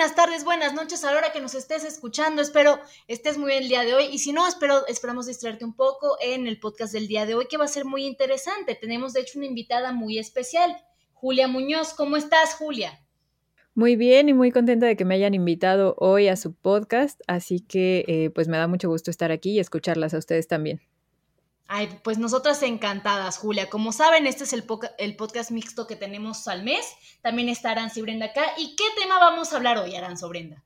buenas tardes, buenas noches a la hora que nos estés escuchando. Espero estés muy bien el día de hoy y si no, espero, esperamos distraerte un poco en el podcast del día de hoy que va a ser muy interesante. Tenemos de hecho una invitada muy especial, Julia Muñoz. ¿Cómo estás, Julia? Muy bien y muy contenta de que me hayan invitado hoy a su podcast, así que eh, pues me da mucho gusto estar aquí y escucharlas a ustedes también. Ay, pues nosotras encantadas, Julia. Como saben, este es el, el, podcast mixto que tenemos al mes. También está Aranza y Brenda acá. ¿Y qué tema vamos a hablar hoy, Aranza o Brenda?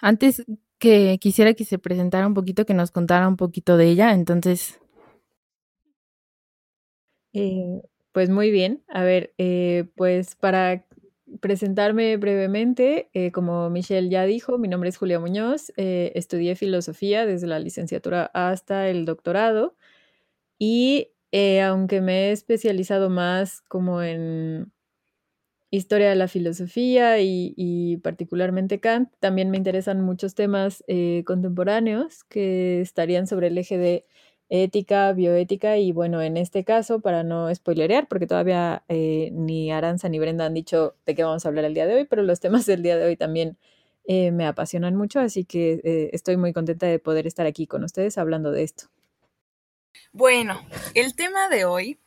Antes que quisiera que se presentara un poquito, que nos contara un poquito de ella, entonces... Eh, pues muy bien. A ver, eh, pues para presentarme brevemente, eh, como Michelle ya dijo, mi nombre es Julia Muñoz. estudié filosofía desde la licenciatura hasta el doctorado. Y eh, aunque me he especializado más como en historia de la filosofía y, particularmente Kant, también me interesan muchos temas eh, contemporáneos que estarían sobre el eje de ética, bioética y bueno, en este caso, para no spoilerear, porque todavía eh, ni Aranza ni Brenda han dicho de qué vamos a hablar el día de hoy, pero los temas del día de hoy también me apasionan mucho, así que estoy muy contenta de poder estar aquí con ustedes hablando de esto. Bueno, el tema de hoy,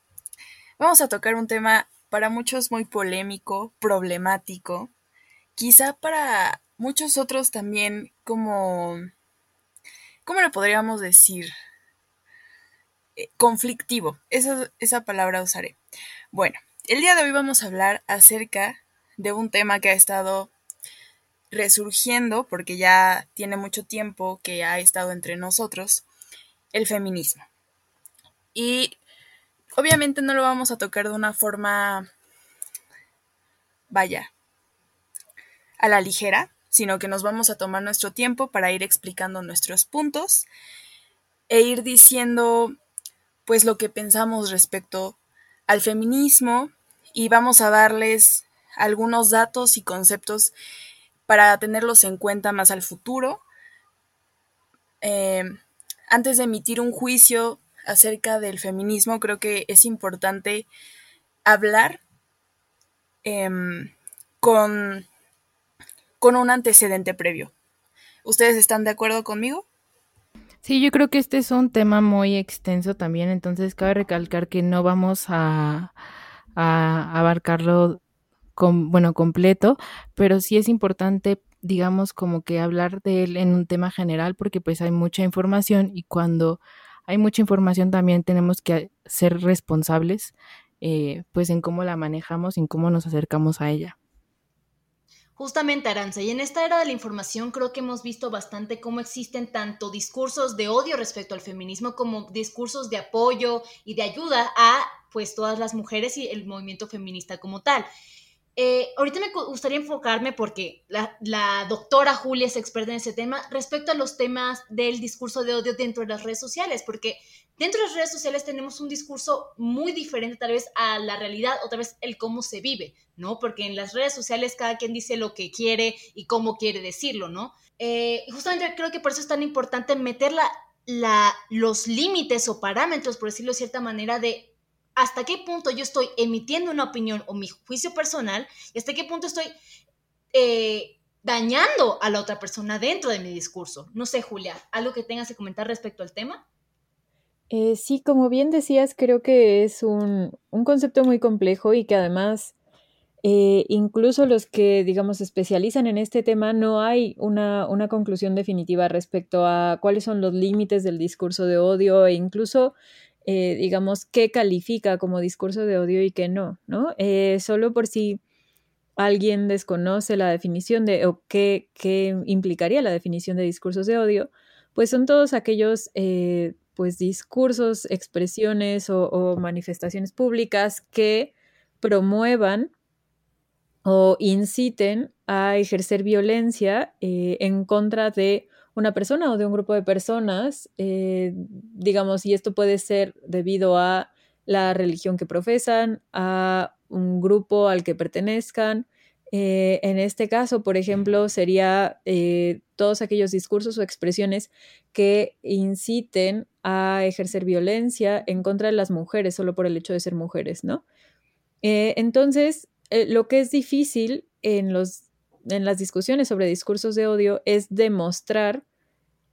vamos a tocar un tema para muchos muy polémico, problemático, quizá para muchos otros también como, ¿cómo lo podríamos decir? Eh, conflictivo, esa, esa palabra usaré. Bueno, el día de hoy vamos a hablar acerca de un tema que ha estado resurgiendo porque ya tiene mucho tiempo que ha estado entre nosotros, el feminismo. Y obviamente no lo vamos a tocar de una forma, vaya, a la ligera, sino que nos vamos a tomar nuestro tiempo para ir explicando nuestros puntos e ir diciendo pues lo que pensamos respecto al feminismo y vamos a darles algunos datos y conceptos para tenerlos en cuenta más al futuro. Eh, antes de emitir un juicio acerca del feminismo, creo que es importante hablar em, con, con un antecedente previo. ¿Ustedes están de acuerdo conmigo? Sí, yo creo que este es un tema muy extenso también, entonces cabe recalcar que no vamos a, abarcarlo bueno, completo, pero sí es importante, digamos, como que hablar de él en un tema general, porque pues hay mucha información y cuando hay mucha información también, tenemos que ser responsables eh, pues en cómo la manejamos y en cómo nos acercamos a ella. Justamente, Aranza, y en esta era de la información creo que hemos visto bastante cómo existen tanto discursos de odio respecto al feminismo como discursos de apoyo y de ayuda a pues todas las mujeres y el movimiento feminista como tal. Eh, ahorita me gustaría enfocarme porque la, doctora Julia es experta en ese tema respecto a los temas del discurso de odio dentro de las redes sociales, porque dentro de las redes sociales tenemos un discurso muy diferente tal vez a la realidad o tal vez el cómo se vive, ¿no? Porque en las redes sociales cada quien dice lo que quiere y cómo quiere decirlo, ¿no? Eh, justamente creo que por eso es tan importante meter la, los límites o parámetros, por decirlo de cierta manera, de hasta qué punto yo estoy emitiendo una opinión o mi juicio personal y hasta qué punto estoy eh, dañando a la otra persona dentro de mi discurso. No sé, Julia, ¿algo que tengas que comentar respecto al tema? Eh, sí, como bien decías, creo que es un, concepto muy complejo y que además eh, incluso los que, digamos, especializan en este tema, no hay una, una, conclusión definitiva respecto a cuáles son los límites del discurso de odio e incluso eh, digamos, qué califica como discurso de odio y qué no, ¿no? Eh, solo por si alguien desconoce la definición de, o qué, qué, implicaría la definición de discursos de odio, pues son todos aquellos, eh, pues, discursos, expresiones o, manifestaciones públicas que promuevan o inciten a ejercer violencia en contra de una persona o de un grupo de personas, eh, digamos, y esto puede ser debido a la religión que profesan, a un grupo al que pertenezcan. Eh, en este caso, por ejemplo, sería eh, todos aquellos discursos o expresiones que inciten a ejercer violencia en contra de las mujeres solo por el hecho de ser mujeres, ¿no? entonces, lo que es difícil en los en las discusiones sobre discursos de odio es demostrar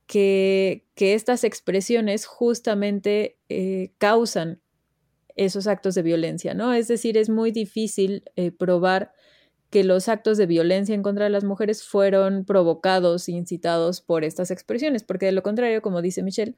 que, estas expresiones justamente eh, causan esos actos de violencia, ¿no? Es decir, es muy difícil eh, probar que los actos de violencia en contra de las mujeres fueron provocados incitados por estas expresiones, porque de lo contrario, como dice Michelle,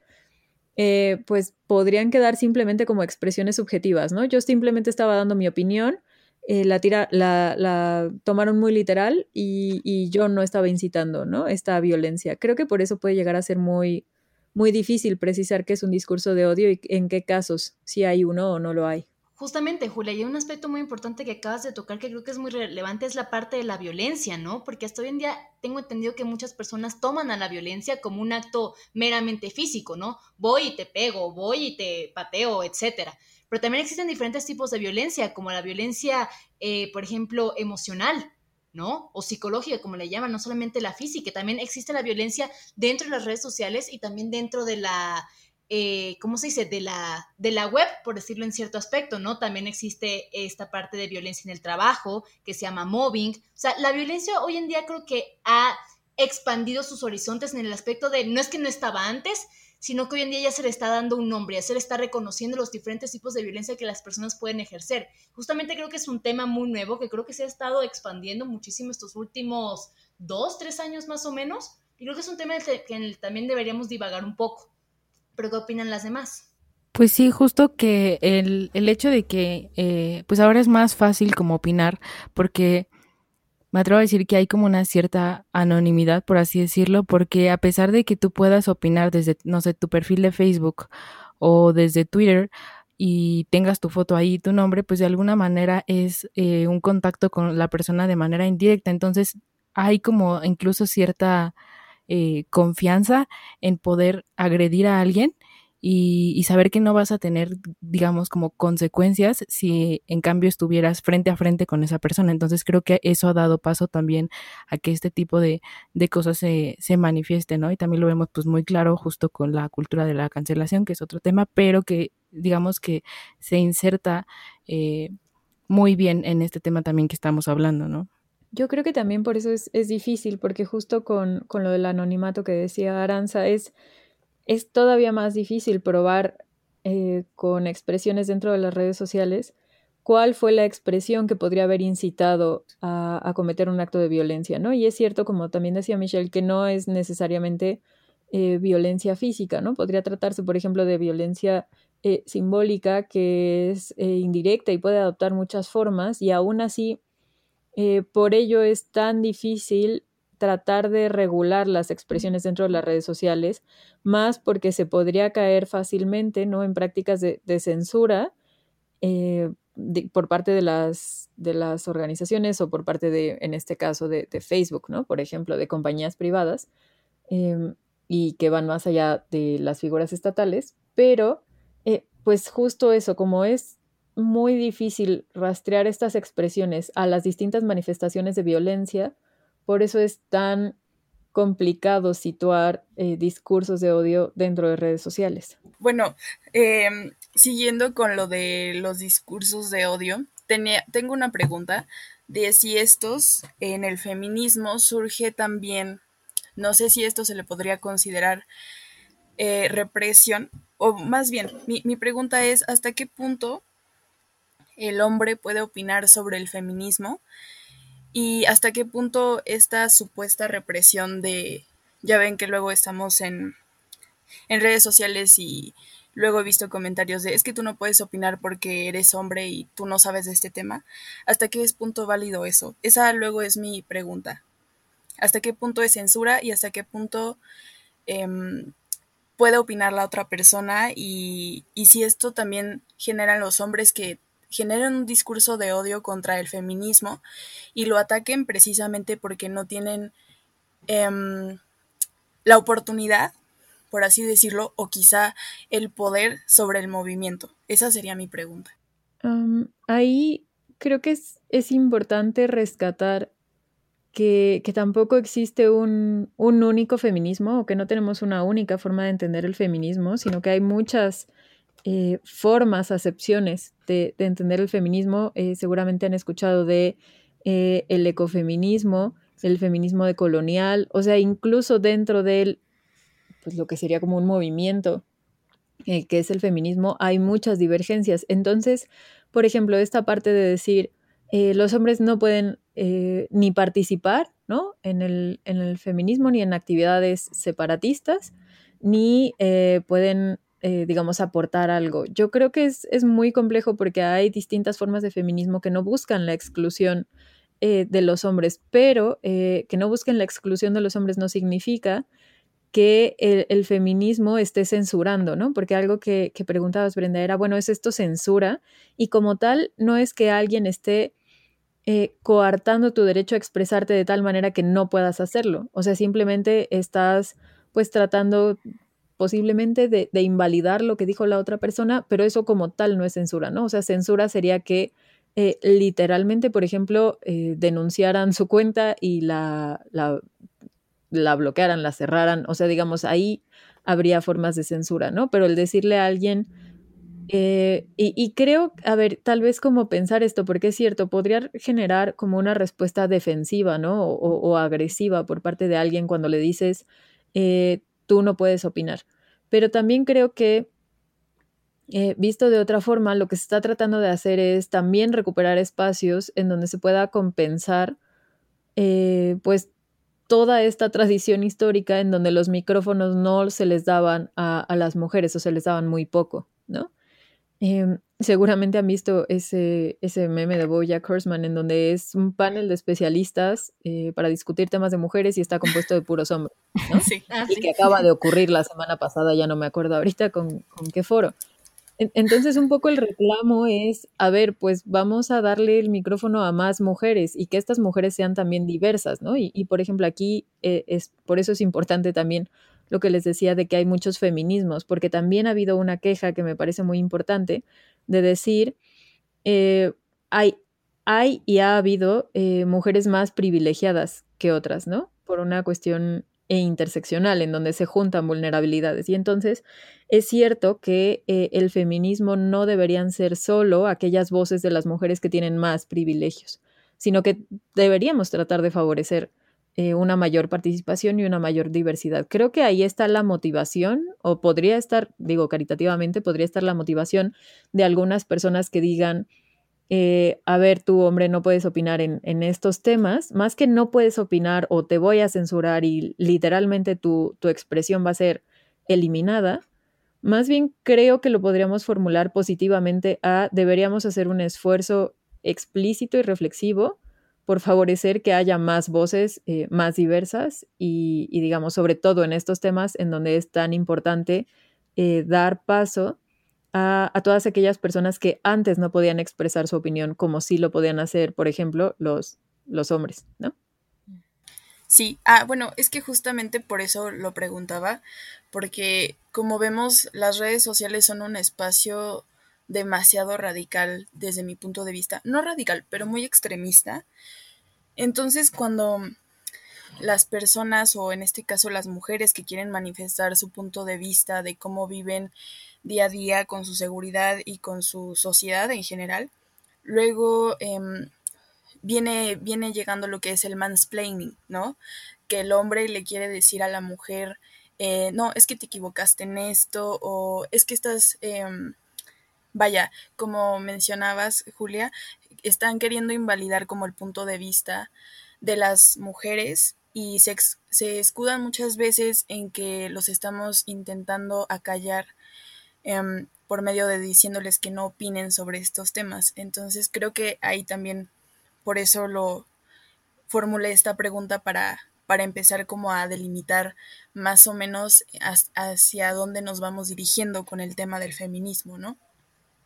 eh, pues podrían quedar simplemente como expresiones subjetivas, ¿no? Yo simplemente estaba dando mi opinión eh, la, tira, la, tomaron muy literal y, yo no estaba incitando ¿no? esta violencia. Creo que por eso puede llegar a ser muy, muy difícil precisar qué es un discurso de odio y en qué casos, si hay uno o no lo hay. Justamente, Julia, y un aspecto muy importante que acabas de tocar que creo que es muy relevante es la parte de la violencia, ¿no? Porque hasta hoy en día tengo entendido que muchas personas toman a la violencia como un acto meramente físico, ¿no? Voy y te pego, voy y te pateo, etcétera. Pero también existen diferentes tipos de violencia, como la violencia, eh, por ejemplo, emocional, ¿no? O psicológica, como le llaman, no solamente la física, también existe la violencia dentro de las redes sociales y también dentro de la, eh, ¿cómo se dice? De la, de la web, por decirlo en cierto aspecto, ¿no? También existe esta parte de violencia en el trabajo, que se llama mobbing. O sea, la violencia hoy en día creo que ha expandido sus horizontes en el aspecto de, no es que no estaba antes, sino que hoy en día ya se le está dando un nombre, ya se le está reconociendo los diferentes tipos de violencia que las personas pueden ejercer. Justamente creo que es un tema muy nuevo que creo que se ha estado expandiendo muchísimo estos últimos dos, tres años más o menos, y creo que es un tema que también deberíamos divagar un poco. ¿Pero qué opinan las demás? Pues sí, justo que el, el hecho de que eh, pues ahora es más fácil como opinar porque me atrevo a decir que hay como una cierta anonimidad, por así decirlo, porque a pesar de que tú puedas opinar desde, no sé, tu perfil de Facebook o desde Twitter y tengas tu foto ahí, tu nombre, pues de alguna manera es eh, un contacto con la persona de manera indirecta. Entonces hay como incluso cierta eh, confianza en poder agredir a alguien y, saber que no vas a tener, digamos, como consecuencias si en cambio estuvieras frente a frente con esa persona. Entonces creo que eso ha dado paso también a que este tipo de, cosas se, se manifieste, ¿no? Y también lo vemos pues muy claro justo con la cultura de la cancelación, que es otro tema, pero que digamos que se inserta eh, muy bien en este tema también que estamos hablando, ¿no? Yo creo que también por eso es, es difícil, porque justo con, con, lo del anonimato que decía Aranza, es es todavía más difícil probar eh, con expresiones dentro de las redes sociales cuál fue la expresión que podría haber incitado a, cometer un acto de violencia, ¿no? Y es cierto, como también decía Michelle, que no es necesariamente eh, violencia física, ¿no? Podría tratarse, por ejemplo, de violencia eh, simbólica que es indirecta y puede adoptar muchas formas y aún así, por ello es tan difícil tratar de regular las expresiones dentro de las redes sociales, más porque se podría caer fácilmente ¿no? en prácticas de, censura eh, por parte de las, de las organizaciones o por parte de, en este caso, de, Facebook, ¿no? por ejemplo, de compañías privadas, em, y que van más allá de las figuras estatales, pero eh, pues justo eso, como es muy difícil rastrear estas expresiones a las distintas manifestaciones de violencia, por eso es tan complicado situar eh, discursos de odio dentro de redes sociales. Bueno, em, siguiendo con lo de los discursos de odio, tengo una pregunta de si estos en el feminismo surge también, no sé si esto se le podría considerar eh, represión, o más bien, mi pregunta es, ¿hasta qué punto el hombre puede opinar sobre el feminismo? Y hasta qué punto esta supuesta represión de, ya ven que luego estamos en, en redes sociales y luego he visto comentarios de es que tú no puedes opinar porque eres hombre y tú no sabes de este tema. ¿Hasta qué es punto válido eso? Esa luego es mi pregunta. ¿Hasta qué punto es censura y hasta qué punto em, puede opinar la otra persona? Y, y si esto también generan los hombres que generen un discurso de odio contra el feminismo y lo ataquen precisamente porque no tienen em, la oportunidad, por así decirlo, o quizá el poder sobre el movimiento. Esa sería mi pregunta. ahí creo que es, es importante rescatar que, que, tampoco existe un, un, único feminismo o que no tenemos una única forma de entender el feminismo, sino que hay muchas eh, formas, acepciones de, entender el feminismo. Eh, seguramente han escuchado de eh, el ecofeminismo, el feminismo decolonial, o sea, incluso dentro del, pues lo que sería como un movimiento que es el feminismo, hay muchas divergencias. Entonces, por ejemplo, esta parte de decir, los hombres no pueden ni participar ¿no? en, el, en, el, feminismo ni en actividades separatistas, ni pueden, digamos, aportar algo. Yo creo que es, es, muy complejo porque hay distintas formas de feminismo que no buscan la exclusión de los hombres, pero que no busquen la exclusión de los hombres no significa que el, feminismo esté censurando, ¿no? Porque algo que, que, preguntabas, Brenda, era, bueno, ¿es esto censura? Y como tal, no es que alguien esté eh, coartando tu derecho a expresarte de tal manera que no puedas hacerlo. O sea, simplemente estás pues tratando posiblemente de, invalidar lo que dijo la otra persona, pero eso como tal no es censura, ¿no? O sea, censura sería que eh, literalmente, por ejemplo, eh, denunciaran su cuenta y la, la la bloquearan, la cerraran, o sea, digamos, ahí habría formas de censura, ¿no? Pero el decirle a alguien, eh, y, creo, a ver, tal vez como pensar esto, porque es cierto, podría generar como una respuesta defensiva, ¿no? O, agresiva por parte de alguien cuando le dices, eh, tú no puedes opinar. Pero también creo que, eh, visto de otra forma, lo que se está tratando de hacer es también recuperar espacios en donde se pueda compensar, pues, toda esta tradición histórica en donde los micrófonos no se les daban a, las mujeres o se les daban muy poco, ¿no? Em, seguramente han visto ese, ese meme de Bojack Horseman en donde es un panel de especialistas eh, para discutir temas de mujeres y está compuesto de puros hombres, ¿no? Sí. Ah, y que acaba de ocurrir la semana pasada, ya no me acuerdo ahorita con, con qué foro. Entonces, un poco el reclamo es, a ver, pues vamos a darle el micrófono a más mujeres y que estas mujeres sean también diversas, ¿no? Y, por ejemplo, aquí eh, es, por eso es importante también lo que les decía de que hay muchos feminismos, porque también ha habido una queja que me parece muy importante de decir, eh, hay, hay y ha habido eh, mujeres más privilegiadas que otras, ¿no? Por una cuestión e interseccional, en donde se juntan vulnerabilidades. Y entonces es cierto que el feminismo no deberían ser solo aquellas voces de las mujeres que tienen más privilegios, sino que deberíamos tratar de favorecer eh, una mayor participación y una mayor diversidad. Creo que ahí está la motivación, o podría estar, digo caritativamente, podría estar la motivación de algunas personas que digan, eh, a ver, tú hombre no puedes opinar en, estos temas, más que no puedes opinar o te voy a censurar y literalmente tu, tu expresión va a ser eliminada, más bien creo que lo podríamos formular positivamente a deberíamos hacer un esfuerzo explícito y reflexivo por favorecer que haya más voces eh, más diversas y, digamos, sobre todo en estos temas en donde es tan importante eh, dar paso a, todas aquellas personas que antes no podían expresar su opinión como sí lo podían hacer, por ejemplo, los, los hombres, ¿no? Sí, ah, bueno, es que justamente por eso lo preguntaba, porque como vemos, las redes sociales son un espacio demasiado radical desde mi punto de vista, no radical, pero muy extremista. Entonces, cuando las personas, o en este caso las mujeres que quieren manifestar su punto de vista de cómo viven día a día con su seguridad y con su sociedad en general. Luego em, viene, viene llegando lo que es el mansplaining, ¿no? Que el hombre le quiere decir a la mujer, eh, no, es que te equivocaste en esto, o es que estás, em, vaya, como mencionabas, Julia, están queriendo invalidar como el punto de vista de las mujeres y se, se escudan muchas veces en que los estamos intentando acallar Em, por medio de diciéndoles que no opinen sobre estos temas. Entonces creo que ahí también por eso lo formulé esta pregunta para, para empezar como a delimitar más o menos hacia dónde nos vamos dirigiendo con el tema del feminismo, ¿no?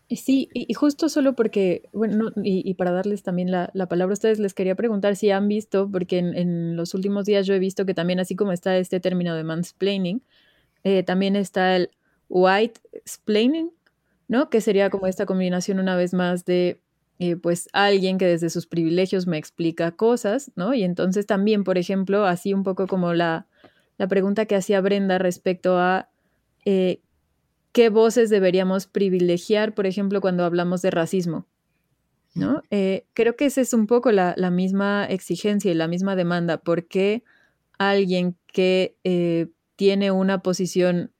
Sí, y, justo solo porque, bueno, y, para darles también la, palabra a ustedes, les quería preguntar si han visto, porque en, los últimos días yo he visto que también así como está este término de mansplaining, eh, también está el white explaining, ¿no? Que sería como esta combinación una vez más de, eh, pues, alguien que desde sus privilegios me explica cosas, ¿no? Y entonces también, por ejemplo, así un poco como la, la pregunta que hacía Brenda respecto a eh, qué voces deberíamos privilegiar, por ejemplo, cuando hablamos de racismo. ¿no? Eh, creo que esa es un poco la, misma exigencia y la misma demanda, porque alguien que eh, tiene una posición,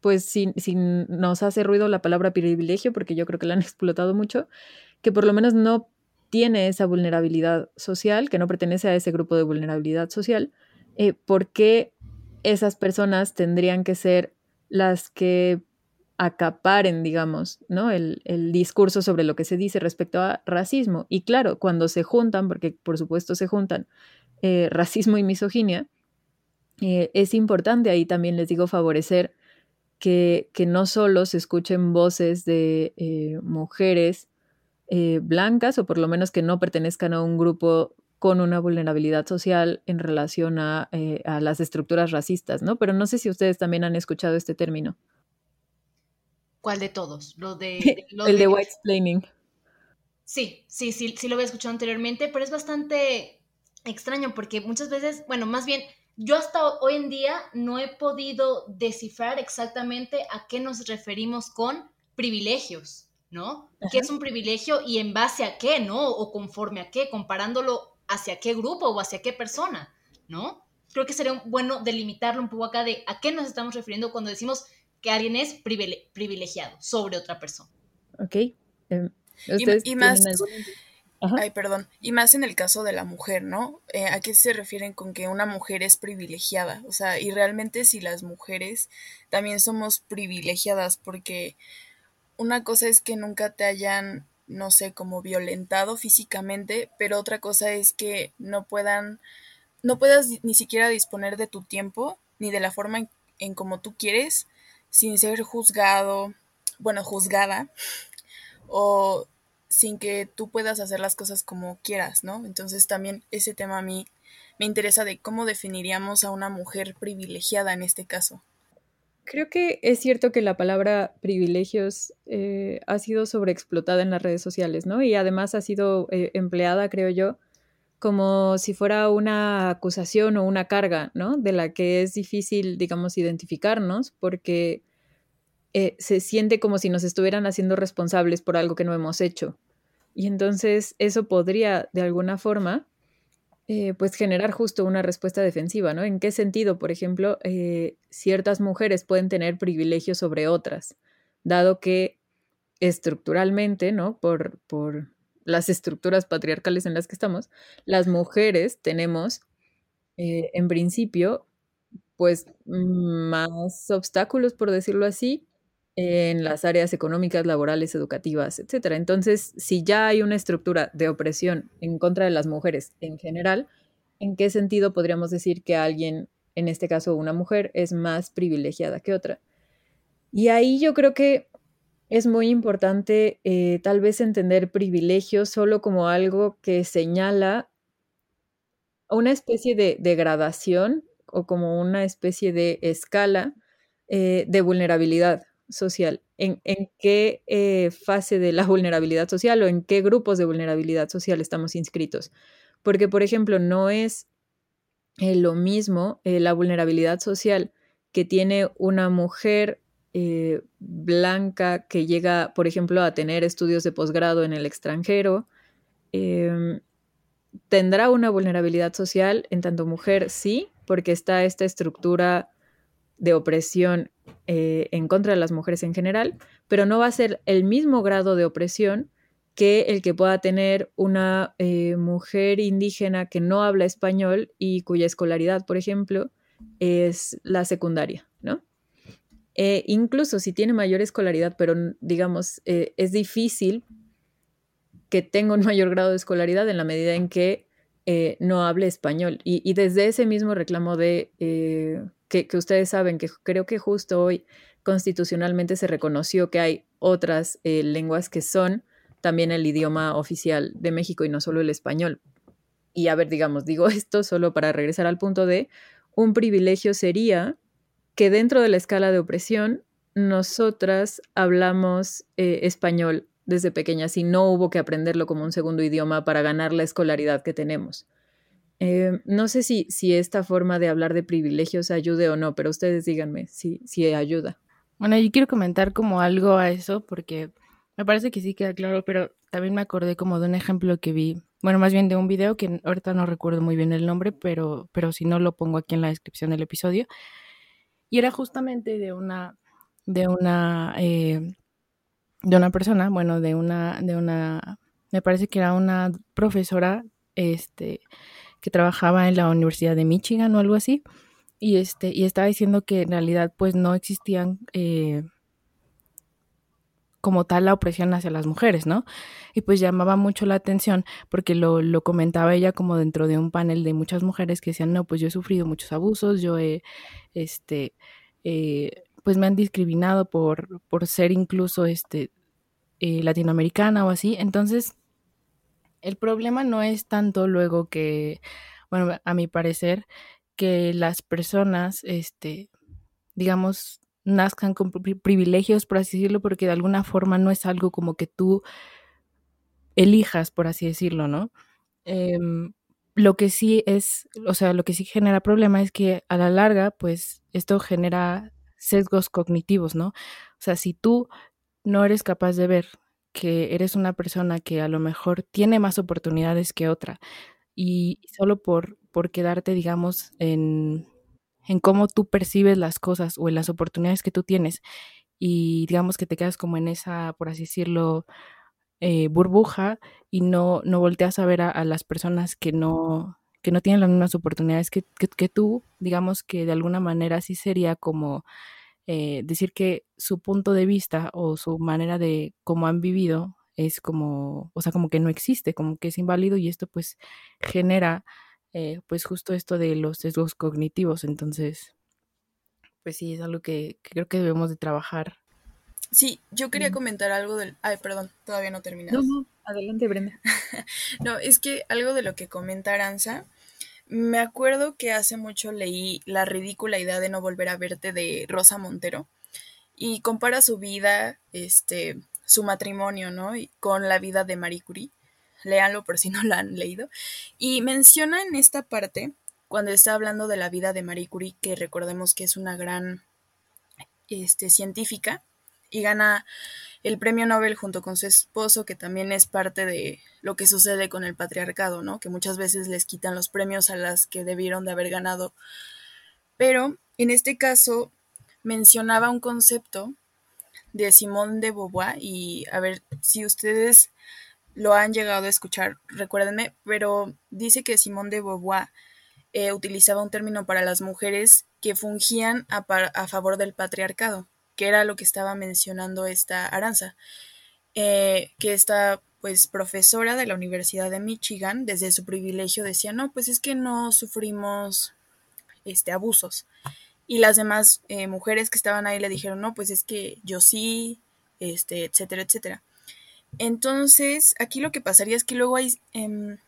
pues si, nos hace ruido la palabra privilegio, porque yo creo que la han explotado mucho, que por lo menos no tiene esa vulnerabilidad social, que no pertenece a ese grupo de vulnerabilidad social, eh, ¿por qué esas personas tendrían que ser las que acaparen, digamos, ¿no? El, discurso sobre lo que se dice respecto a racismo. Y claro, cuando se juntan, porque por supuesto se juntan eh, racismo y misoginia, eh, es importante ahí también, les digo, favorecer que, que no solo se escuchen voces de eh, mujeres blancas, o por lo menos que no pertenezcan a un grupo con una vulnerabilidad social en relación a, a las estructuras racistas, ¿no? Pero no sé si ustedes también han escuchado este término. ¿Cuál de todos? Lo de, el de, white explaining. Sí, sí, sí, sí lo había escuchado anteriormente, pero es bastante extraño porque muchas veces, bueno, más bien, yo hasta hoy en día no he podido descifrar exactamente a qué nos referimos con privilegios, ¿no? ¿Qué es un privilegio y en base a qué, ¿no? O conforme a qué, comparándolo hacia qué grupo o hacia qué persona, ¿no? Creo que sería bueno delimitarlo un poco acá de a qué nos estamos refiriendo cuando decimos que alguien es privilegiado sobre otra persona. Ok. Em, y, más, ay, perdón, y más en el caso de la mujer, ¿no? Eh, ¿A qué se refieren con que una mujer es privilegiada? O sea, y realmente si las mujeres también somos privilegiadas porque una cosa es que nunca te hayan, no sé, como violentado físicamente, pero otra cosa es que no puedan, no puedas ni siquiera disponer de tu tiempo ni de la forma en, en como tú quieres sin ser juzgado, bueno, juzgada, o sin que tú puedas hacer las cosas como quieras, ¿no? Entonces también ese tema a mí me interesa de cómo definiríamos a una mujer privilegiada en este caso. Creo que es cierto que la palabra privilegios eh, ha sido sobreexplotada en las redes sociales, ¿no? Y además ha sido eh, empleada, creo yo, como si fuera una acusación o una carga, ¿no? De la que es difícil, digamos, identificarnos porque eh, se siente como si nos estuvieran haciendo responsables por algo que no hemos hecho. Y entonces eso podría, de alguna forma, eh, pues generar justo una respuesta defensiva, ¿no? ¿En qué sentido, por ejemplo, eh, ciertas mujeres pueden tener privilegios sobre otras, dado que estructuralmente, ¿no? Por, por las estructuras patriarcales en las que estamos, las mujeres tenemos, eh, en principio, pues más obstáculos, por decirlo así, en las áreas económicas, laborales, educativas, etc. Entonces, si ya hay una estructura de opresión en contra de las mujeres en general, ¿en qué sentido podríamos decir que alguien, en este caso una mujer, es más privilegiada que otra? Y ahí yo creo que es muy importante eh, tal vez entender privilegios solo como algo que señala una especie de, gradación o como una especie de escala eh, de vulnerabilidad social. ¿En, qué eh, fase de la vulnerabilidad social o en qué grupos de vulnerabilidad social estamos inscritos? Porque, por ejemplo, no es lo mismo la vulnerabilidad social que tiene una mujer eh, blanca que llega, por ejemplo, a tener estudios de posgrado en el extranjero, em, tendrá una vulnerabilidad social en tanto mujer, sí, porque está esta estructura de opresión eh, en contra de las mujeres en general, pero no va a ser el mismo grado de opresión que el que pueda tener una eh, mujer indígena que no habla español y cuya escolaridad, por ejemplo, es la secundaria. Eh, incluso si tiene mayor escolaridad, pero digamos, eh, es difícil que tenga un mayor grado de escolaridad en la medida en que eh, no hable español. Y, desde ese mismo reclamo de que, que, ustedes saben que creo que justo hoy constitucionalmente se reconoció que hay otras lenguas que son también el idioma oficial de México y no solo el español. Y a ver, digamos, digo esto solo para regresar al punto de un privilegio sería que dentro de la escala de opresión, nosotras hablamos eh, español desde pequeñas y no hubo que aprenderlo como un segundo idioma para ganar la escolaridad que tenemos. Eh, no sé si, si esta forma de hablar de privilegios ayude o no, pero ustedes díganme si, si ayuda. Bueno, yo quiero comentar como algo a eso, porque Me parece que sí queda claro, pero también me acordé como de un ejemplo que vi, bueno, más bien de un video que ahorita no recuerdo muy bien el nombre, pero, pero si no lo pongo aquí en la descripción del episodio. Y era justamente de una, de una, eh, de una persona, bueno, de una, de una, me parece que era una profesora, este, que trabajaba en la Universidad de Michigan o algo así, y este, y estaba diciendo que en realidad pues no existían eh, como tal la opresión hacia las mujeres, ¿no? Y pues llamaba mucho la atención porque lo, comentaba ella como dentro de un panel de muchas mujeres que decían, no, pues yo he sufrido muchos abusos, yo he, este, eh, pues me han discriminado por, por ser incluso, este, eh, latinoamericana o así. Entonces, el problema no es tanto luego que, bueno, a mi parecer, que las personas, este, digamos, nazcan con privilegios, por así decirlo, porque de alguna forma no es algo como que tú elijas, por así decirlo, ¿no? Em, lo que sí es, o sea, lo que sí genera problema es que a la larga, pues esto genera sesgos cognitivos, ¿no? O sea, si tú no eres capaz de ver que eres una persona que a lo mejor tiene más oportunidades que otra y solo por, por quedarte, digamos, en, en cómo tú percibes las cosas o en las oportunidades que tú tienes y digamos que te quedas como en esa, por así decirlo, eh, burbuja y no, no volteas a ver a, las personas que no, que no tienen las mismas oportunidades que, que, tú, digamos que de alguna manera sí sería como eh, decir que su punto de vista o su manera de cómo han vivido es como, o sea, como que no existe, como que es inválido y esto pues genera eh, pues justo esto de los sesgos cognitivos. Entonces, pues sí, es algo que, creo que debemos de trabajar. Sí, yo quería comentar algo del... Ay, perdón, todavía no terminé. No, no, adelante, Brenda. no, es que algo de lo que comenta Aranza, me acuerdo que hace mucho leí La ridícula idea de no volver a verte de Rosa Montero y compara su vida, este, su matrimonio, ¿no? Y con la vida de Marie Curie léanlo por si no lo han leído. Y menciona en esta parte, cuando está hablando de la vida de Marie Curie, que recordemos que es una gran este, científica y gana el premio Nobel junto con su esposo, que también es parte de lo que sucede con el patriarcado, ¿no? Que muchas veces les quitan los premios a las que debieron de haber ganado. Pero en este caso mencionaba un concepto de Simone de Beauvoir y a ver si ustedes lo han llegado a escuchar, recuérdenme, pero dice que Simone de Beauvoir eh, utilizaba un término para las mujeres que fungían a, favor del patriarcado, que era lo que estaba mencionando esta Aranza, eh, que esta pues profesora de la Universidad de Michigan, desde su privilegio decía, no, pues es que no sufrimos este, abusos. Y las demás eh, mujeres que estaban ahí le dijeron, no, pues es que yo sí, este, etcétera, etcétera. Entonces, aquí lo que pasaría es que luego hay, em,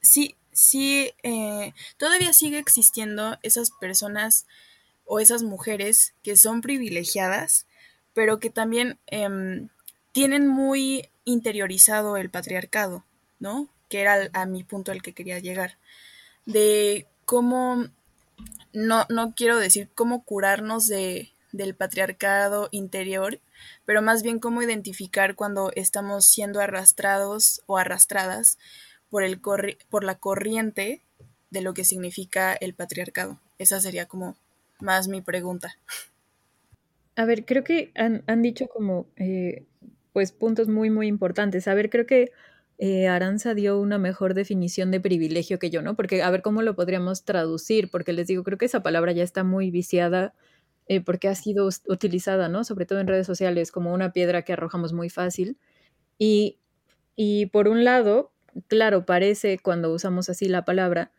sí, sí, eh, todavía sigue existiendo esas personas o esas mujeres que son privilegiadas, pero que también em, tienen muy interiorizado el patriarcado, ¿no? Que era a mi punto al que quería llegar. De cómo, no, no quiero decir cómo curarnos de, del patriarcado interior, pero más bien cómo identificar cuando estamos siendo arrastrados o arrastradas por, el por la corriente de lo que significa el patriarcado. Esa sería como más mi pregunta. A ver, creo que han, dicho como eh, pues puntos muy, muy importantes. A ver, creo que eh, Aranza dio una mejor definición de privilegio que yo, ¿no? Porque a ver cómo lo podríamos traducir, porque les digo, creo que esa palabra ya está muy viciada eh, porque ha sido utilizada, ¿no? Sobre todo en redes sociales, como una piedra que arrojamos muy fácil. Y, y por un lado, claro, parece cuando usamos así la palabra,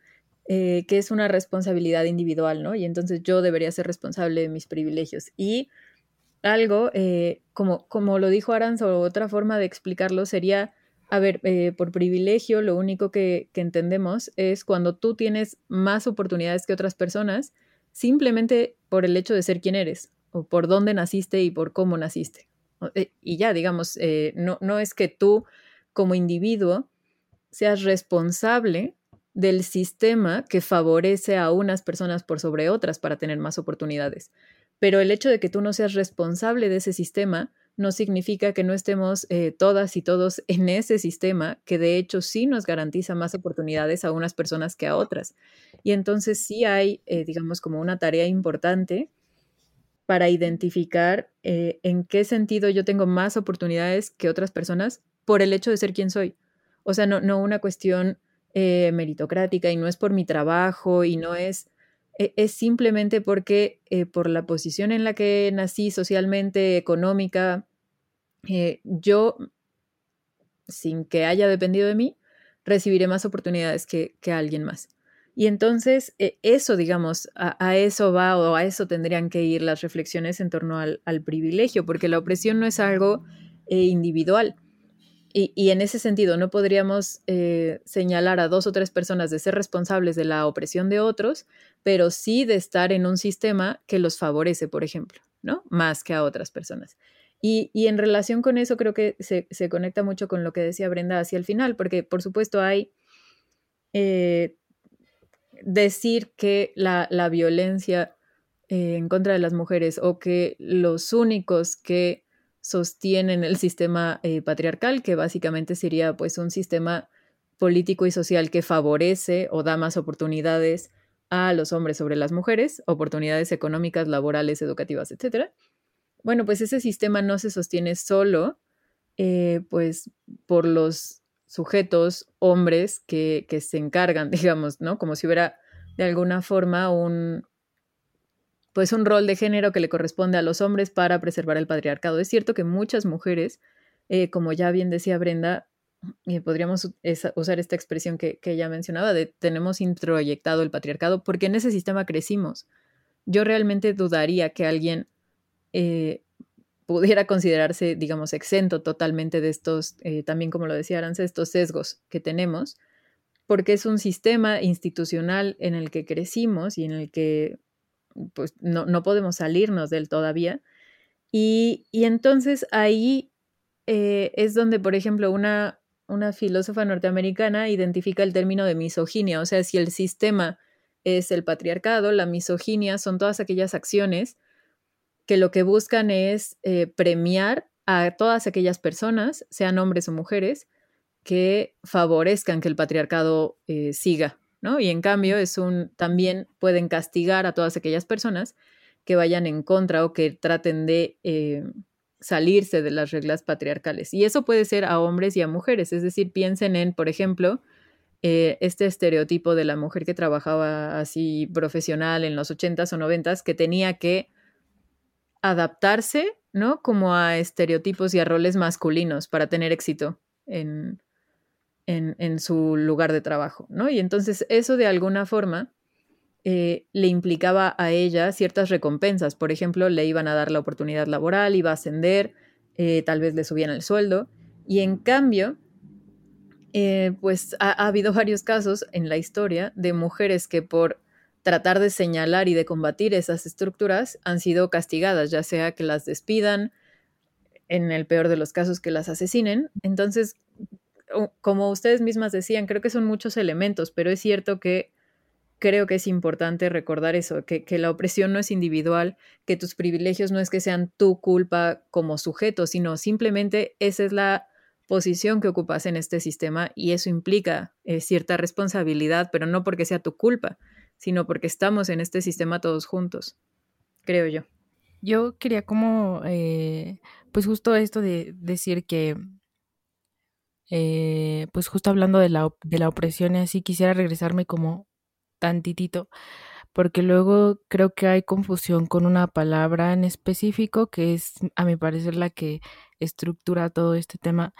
eh, que es una responsabilidad individual, ¿no? Y entonces yo debería ser responsable de mis privilegios. Y algo, eh, como, como lo dijo Aranza, otra forma de explicarlo sería, a ver, por privilegio, lo único que, que entendemos es cuando tú tienes más oportunidades que otras personas, simplemente por el hecho de ser quien eres, o por dónde naciste y por cómo naciste. Eh, y ya, digamos, eh, no, no es que tú como individuo seas responsable del sistema que favorece a unas personas por sobre otras para tener más oportunidades. Pero el hecho de que tú no seas responsable de ese sistema no significa que no estemos eh, todas y todos en ese sistema que de hecho sí nos garantiza más oportunidades a unas personas que a otras. Y entonces sí hay, eh, digamos, como una tarea importante para identificar eh, en qué sentido yo tengo más oportunidades que otras personas por el hecho de ser quien soy. O sea, no, no una cuestión meritocrática y no es por mi trabajo y no es e, es simplemente porque por la posición en la que nací socialmente, económica, eh, yo, sin que haya dependido de mí, recibiré más oportunidades que, alguien más. Y entonces e, eso, digamos, a, eso va o a eso tendrían que ir las reflexiones en torno al, privilegio, porque la opresión no es algo eh, individual. Y, en ese sentido, no podríamos eh, señalar a dos o tres personas de ser responsables de la opresión de otros, pero sí de estar en un sistema que los favorece, por ejemplo, ¿no? Más que a otras personas. Y, en relación con eso creo que se, conecta mucho con lo que decía Brenda hacia el final, porque por supuesto hay eh, decir que la, violencia eh, en contra de las mujeres o que los únicos que sostienen el sistema eh, patriarcal, que básicamente sería pues un sistema político y social que favorece o da más oportunidades a los hombres sobre las mujeres, oportunidades económicas, laborales, educativas, etcétera bueno, pues ese sistema no se sostiene solo, eh, pues, por los sujetos, hombres, que, que, se encargan, digamos, ¿no? Como si hubiera de alguna forma un, pues, un rol de género que le corresponde a los hombres para preservar el patriarcado. Es cierto que muchas mujeres, eh, como ya bien decía Brenda, eh, podríamos usar esta expresión que, que ella mencionaba, de tenemos introyectado el patriarcado, porque en ese sistema crecimos. Yo realmente dudaría que alguien eh, pudiera considerarse, digamos, exento totalmente de estos, eh, también como lo decía Arance, estos sesgos que tenemos, porque es un sistema institucional en el que crecimos y en el que pues, no, podemos salirnos del todavía. Y, entonces ahí eh, es donde, por ejemplo, una, una filósofa norteamericana identifica el término de misoginia, o sea, si el sistema es el patriarcado, la misoginia son todas aquellas acciones que lo que buscan es eh, premiar a todas aquellas personas, sean hombres o mujeres, que favorezcan que el patriarcado eh, siga, ¿no? Y en cambio es un, también pueden castigar a todas aquellas personas que vayan en contra o que traten de eh, salirse de las reglas patriarcales. Y eso puede ser a hombres y a mujeres, es decir, piensen en, por ejemplo, este estereotipo de la mujer que trabajaba así profesional en los 80s o 90s, que tenía que adaptarse, ¿no? Como a estereotipos y a roles masculinos para tener éxito en, en, su lugar de trabajo, ¿no? Y entonces eso de alguna forma eh, le implicaba a ella ciertas recompensas. Por ejemplo, le iban a dar la oportunidad laboral, iba a ascender, eh, tal vez le subían el sueldo. Y en cambio, eh, pues ha, habido varios casos en la historia de mujeres que por tratar de señalar y de combatir esas estructuras han sido castigadas, ya sea que las despidan, en el peor de los casos que las asesinen. Entonces, como ustedes mismas decían, creo que son muchos elementos, pero es cierto que creo que es importante recordar eso, que, que, la opresión no es individual, que tus privilegios no es que sean tu culpa como sujeto, sino simplemente esa es la posición que ocupas en este sistema y eso implica eh, cierta responsabilidad, pero no porque sea tu culpa, sino porque estamos en este sistema todos juntos, creo yo. Yo quería como, eh, pues justo esto de decir que, eh, pues justo hablando de la, de la opresión y así, quisiera regresarme como tantitito, porque luego creo que hay confusión con una palabra en específico que es, a mi parecer, la que estructura todo este tema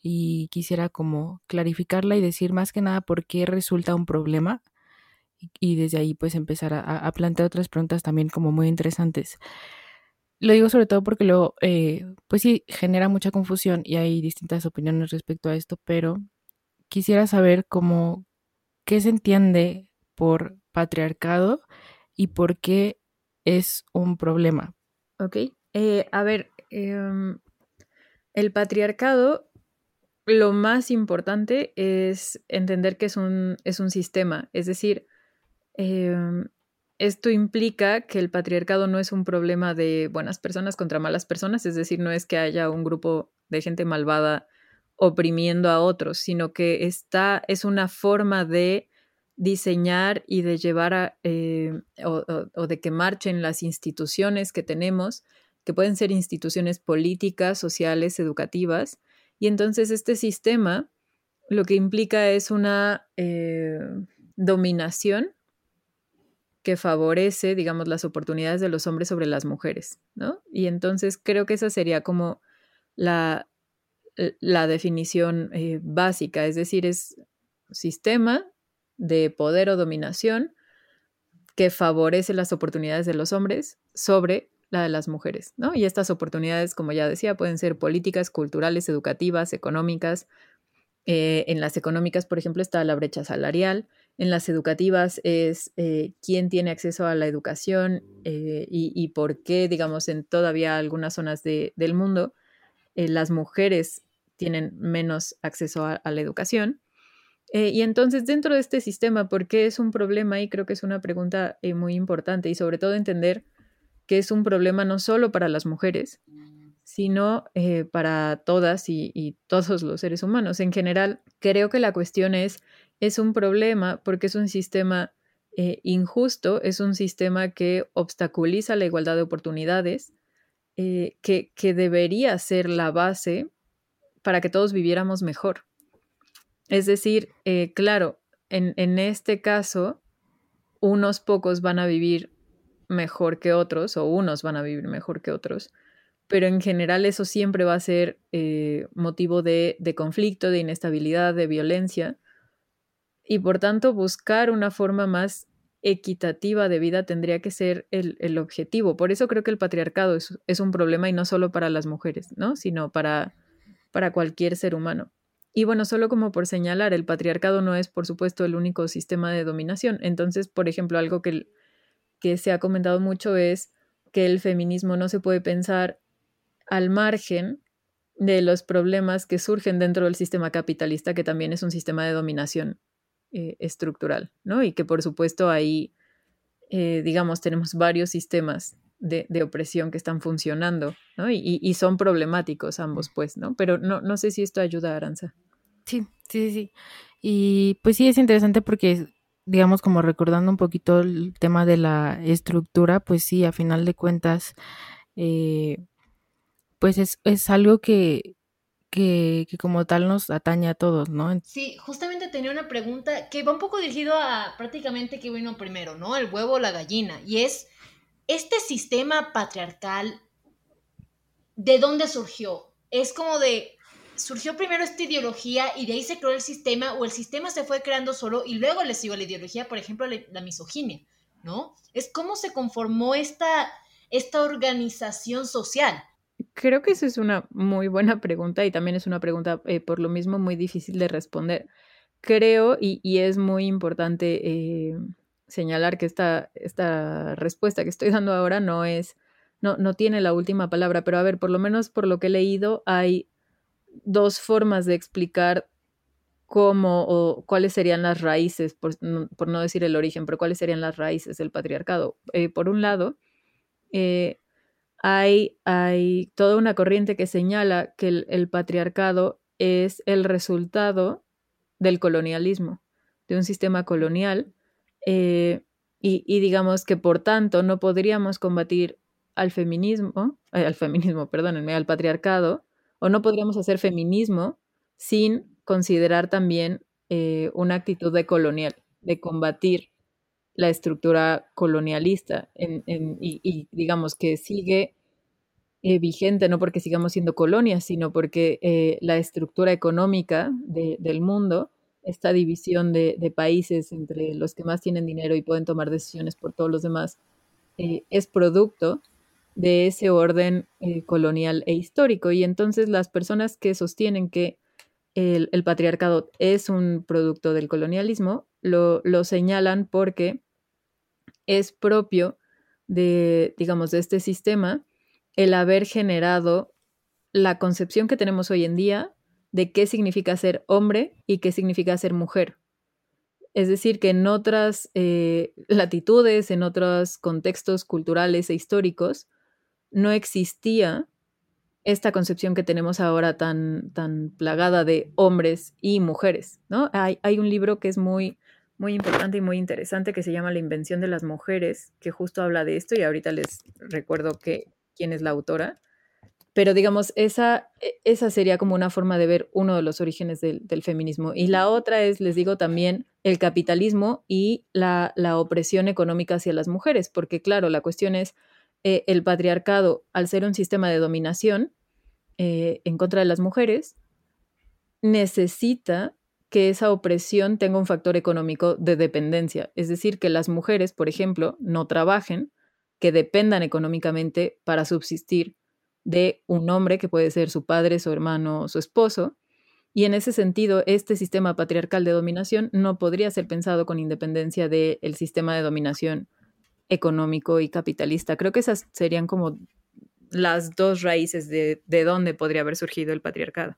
y quisiera como clarificarla y decir más que nada por qué resulta un problema y desde ahí pues empezar a, plantear otras preguntas también como muy interesantes. Lo digo sobre todo porque luego, eh, pues sí, genera mucha confusión y hay distintas opiniones respecto a esto, pero quisiera saber cómo, qué se entiende por patriarcado y por qué es un problema. Ok, eh, a ver, em, el patriarcado, lo más importante es entender que es un, es un sistema, es decir, Em, esto implica que el patriarcado no es un problema de buenas personas contra malas personas, es decir, no es que haya un grupo de gente malvada oprimiendo a otros, sino que está, es una forma de diseñar y de llevar a, eh, o, de que marchen las instituciones que tenemos, que pueden ser instituciones políticas, sociales, educativas. Y entonces este sistema lo que implica es una eh, dominación que favorece, digamos, las oportunidades de los hombres sobre las mujeres, ¿no? Y entonces creo que esa sería como la, la definición eh, básica, es decir, es sistema de poder o dominación que favorece las oportunidades de los hombres sobre la de las mujeres, ¿no? Y estas oportunidades, como ya decía, pueden ser políticas, culturales, educativas, económicas. Eh, en las económicas, por ejemplo, está la brecha salarial. En las educativas es eh, quién tiene acceso a la educación eh, y, por qué, digamos, en todavía algunas zonas del mundo, las mujeres tienen menos acceso a la educación. Eh, y entonces, dentro de este sistema, ¿por qué es un problema? Y creo que es una pregunta eh, muy importante y sobre todo entender que es un problema no solo para las mujeres, sino eh, para todas y, todos los seres humanos. En general, creo que la cuestión es, es un problema porque es un sistema injusto, es un sistema que obstaculiza la igualdad de oportunidades, que, que debería ser la base para que todos viviéramos mejor. Es decir, eh, claro, en, este caso, unos pocos van a vivir mejor que otros o unos van a vivir mejor que otros, pero en general eso siempre va a ser eh, motivo de, conflicto, de inestabilidad, de violencia, y por tanto buscar una forma más equitativa de vida tendría que ser el, objetivo. Por eso creo que el patriarcado es, es, un problema y no solo para las mujeres, ¿no? sino para, para cualquier ser humano. Y bueno, solo como por señalar, el patriarcado no es, por supuesto, el único sistema de dominación. Entonces, por ejemplo, algo que, que se ha comentado mucho es que el feminismo no se puede pensar al margen de los problemas que surgen dentro del sistema capitalista, que también es un sistema de dominación eh, estructural, ¿no? Y que por supuesto ahí, eh, digamos, tenemos varios sistemas de, opresión que están funcionando, ¿no? Y, son problemáticos ambos, pues, ¿no? Pero no, no sé si esto ayuda a Aranza. Sí, sí, sí. Y pues sí es interesante porque, digamos, como recordando un poquito el tema de la estructura, pues sí, a final de cuentas, eh, pues es, es algo que, que, que, como tal nos atañe a todos, ¿no? Sí, justamente tenía una pregunta que va un poco dirigido a prácticamente qué vino primero, ¿no? El huevo o la gallina. Y es, este sistema patriarcal, ¿de dónde surgió? Es como de, surgió primero esta ideología y de ahí se creó el sistema o el sistema se fue creando solo y luego le siguió la ideología, por ejemplo, la, misoginia, ¿no? Es cómo se conformó esta, esta organización social. Creo que esa es una muy buena pregunta y también es una pregunta eh, por lo mismo muy difícil de responder. Creo, y, es muy importante eh, señalar que esta, esta respuesta que estoy dando ahora no es, no, no tiene la última palabra, pero a ver, por lo menos por lo que he leído, hay dos formas de explicar cómo o cuáles serían las raíces, por, no decir el origen, pero cuáles serían las raíces del patriarcado. Eh, por un lado, eh, hay, hay, toda una corriente que señala que el, patriarcado es el resultado del colonialismo, de un sistema colonial, eh, y, digamos que por tanto no podríamos combatir al feminismo, al feminismo, perdónenme, al patriarcado, o no podríamos hacer feminismo sin considerar también eh, una actitud de colonial, de combatir la estructura colonialista y, digamos que sigue eh, vigente, no porque sigamos siendo colonias, sino porque eh, la estructura económica del mundo, esta división de, países entre los que más tienen dinero y pueden tomar decisiones por todos los demás, es producto de ese orden eh, colonial e histórico. Y entonces las personas que sostienen que el, patriarcado es un producto del colonialismo lo, señalan porque es propio de, digamos, de este sistema el haber generado la concepción que tenemos hoy en día de qué significa ser hombre y qué significa ser mujer. Es decir, que en otras eh, latitudes, en otros contextos culturales e históricos, no existía esta concepción que tenemos ahora tan, tan plagada de hombres y mujeres, ¿no? Hay, hay, un libro que es muy, muy importante y muy interesante que se llama La invención de las mujeres, que justo habla de esto y ahorita les recuerdo que, quién es la autora. Pero digamos, esa, e, esa sería como una forma de ver uno de los orígenes del, feminismo. Y la otra es, les digo también, el capitalismo y la, la opresión económica hacia las mujeres, porque claro, la cuestión es, eh, el patriarcado, al ser un sistema de dominación eh, en contra de las mujeres, necesita que esa opresión tenga un factor económico de dependencia. Es decir, que las mujeres, por ejemplo, no trabajen, que dependan económicamente para subsistir de un hombre que puede ser su padre, su hermano, su esposo. Y en ese sentido, este sistema patriarcal de dominación no podría ser pensado con independencia del sistema de dominación económico y capitalista. Creo que esas serían como las dos raíces de, de dónde podría haber surgido el patriarcado.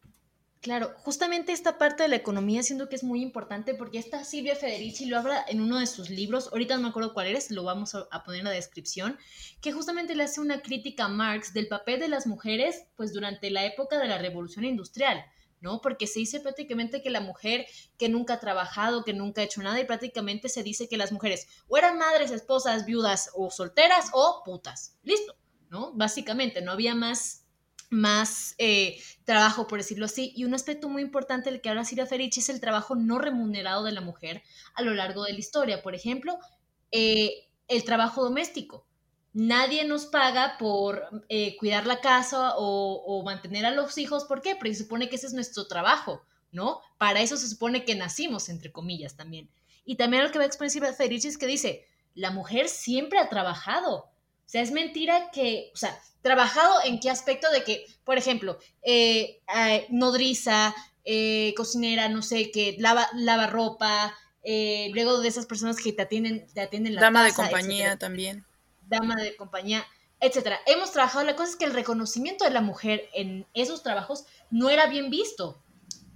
Claro, justamente esta parte de la economía siento que es muy importante porque esta Silvia Federici lo habla en uno de sus libros, ahorita no me acuerdo cuál es, lo vamos a, poner en la descripción, que justamente le hace una crítica a Marx del papel de las mujeres pues durante la época de la revolución industrial. ¿no? Porque se dice prácticamente que la mujer que nunca ha trabajado, que nunca ha hecho nada, y prácticamente se dice que las mujeres o eran madres, esposas, viudas o solteras o putas. Listo, ¿no? Básicamente, no había más, más eh, trabajo, por decirlo así. Y un aspecto muy importante del que habla Silvia Ferici es el trabajo no remunerado de la mujer a lo largo de la historia. Por ejemplo, eh, el trabajo doméstico nadie nos paga por eh, cuidar la casa o, mantener a los hijos. ¿Por qué? Porque se supone que ese es nuestro trabajo, ¿no? Para eso se supone que nacimos, entre comillas, también. Y también lo que va a exponer es que dice, la mujer siempre ha trabajado. O sea, es mentira que, o sea, trabajado en qué aspecto de que, por ejemplo, eh, eh, nodriza, cocinera, no sé, que lava, lava ropa, luego de esas personas que te atienden, te atienden la Dama de compañía también dama de compañía, etcétera. Hemos trabajado, la cosa es que el reconocimiento de la mujer en esos trabajos no era bien visto.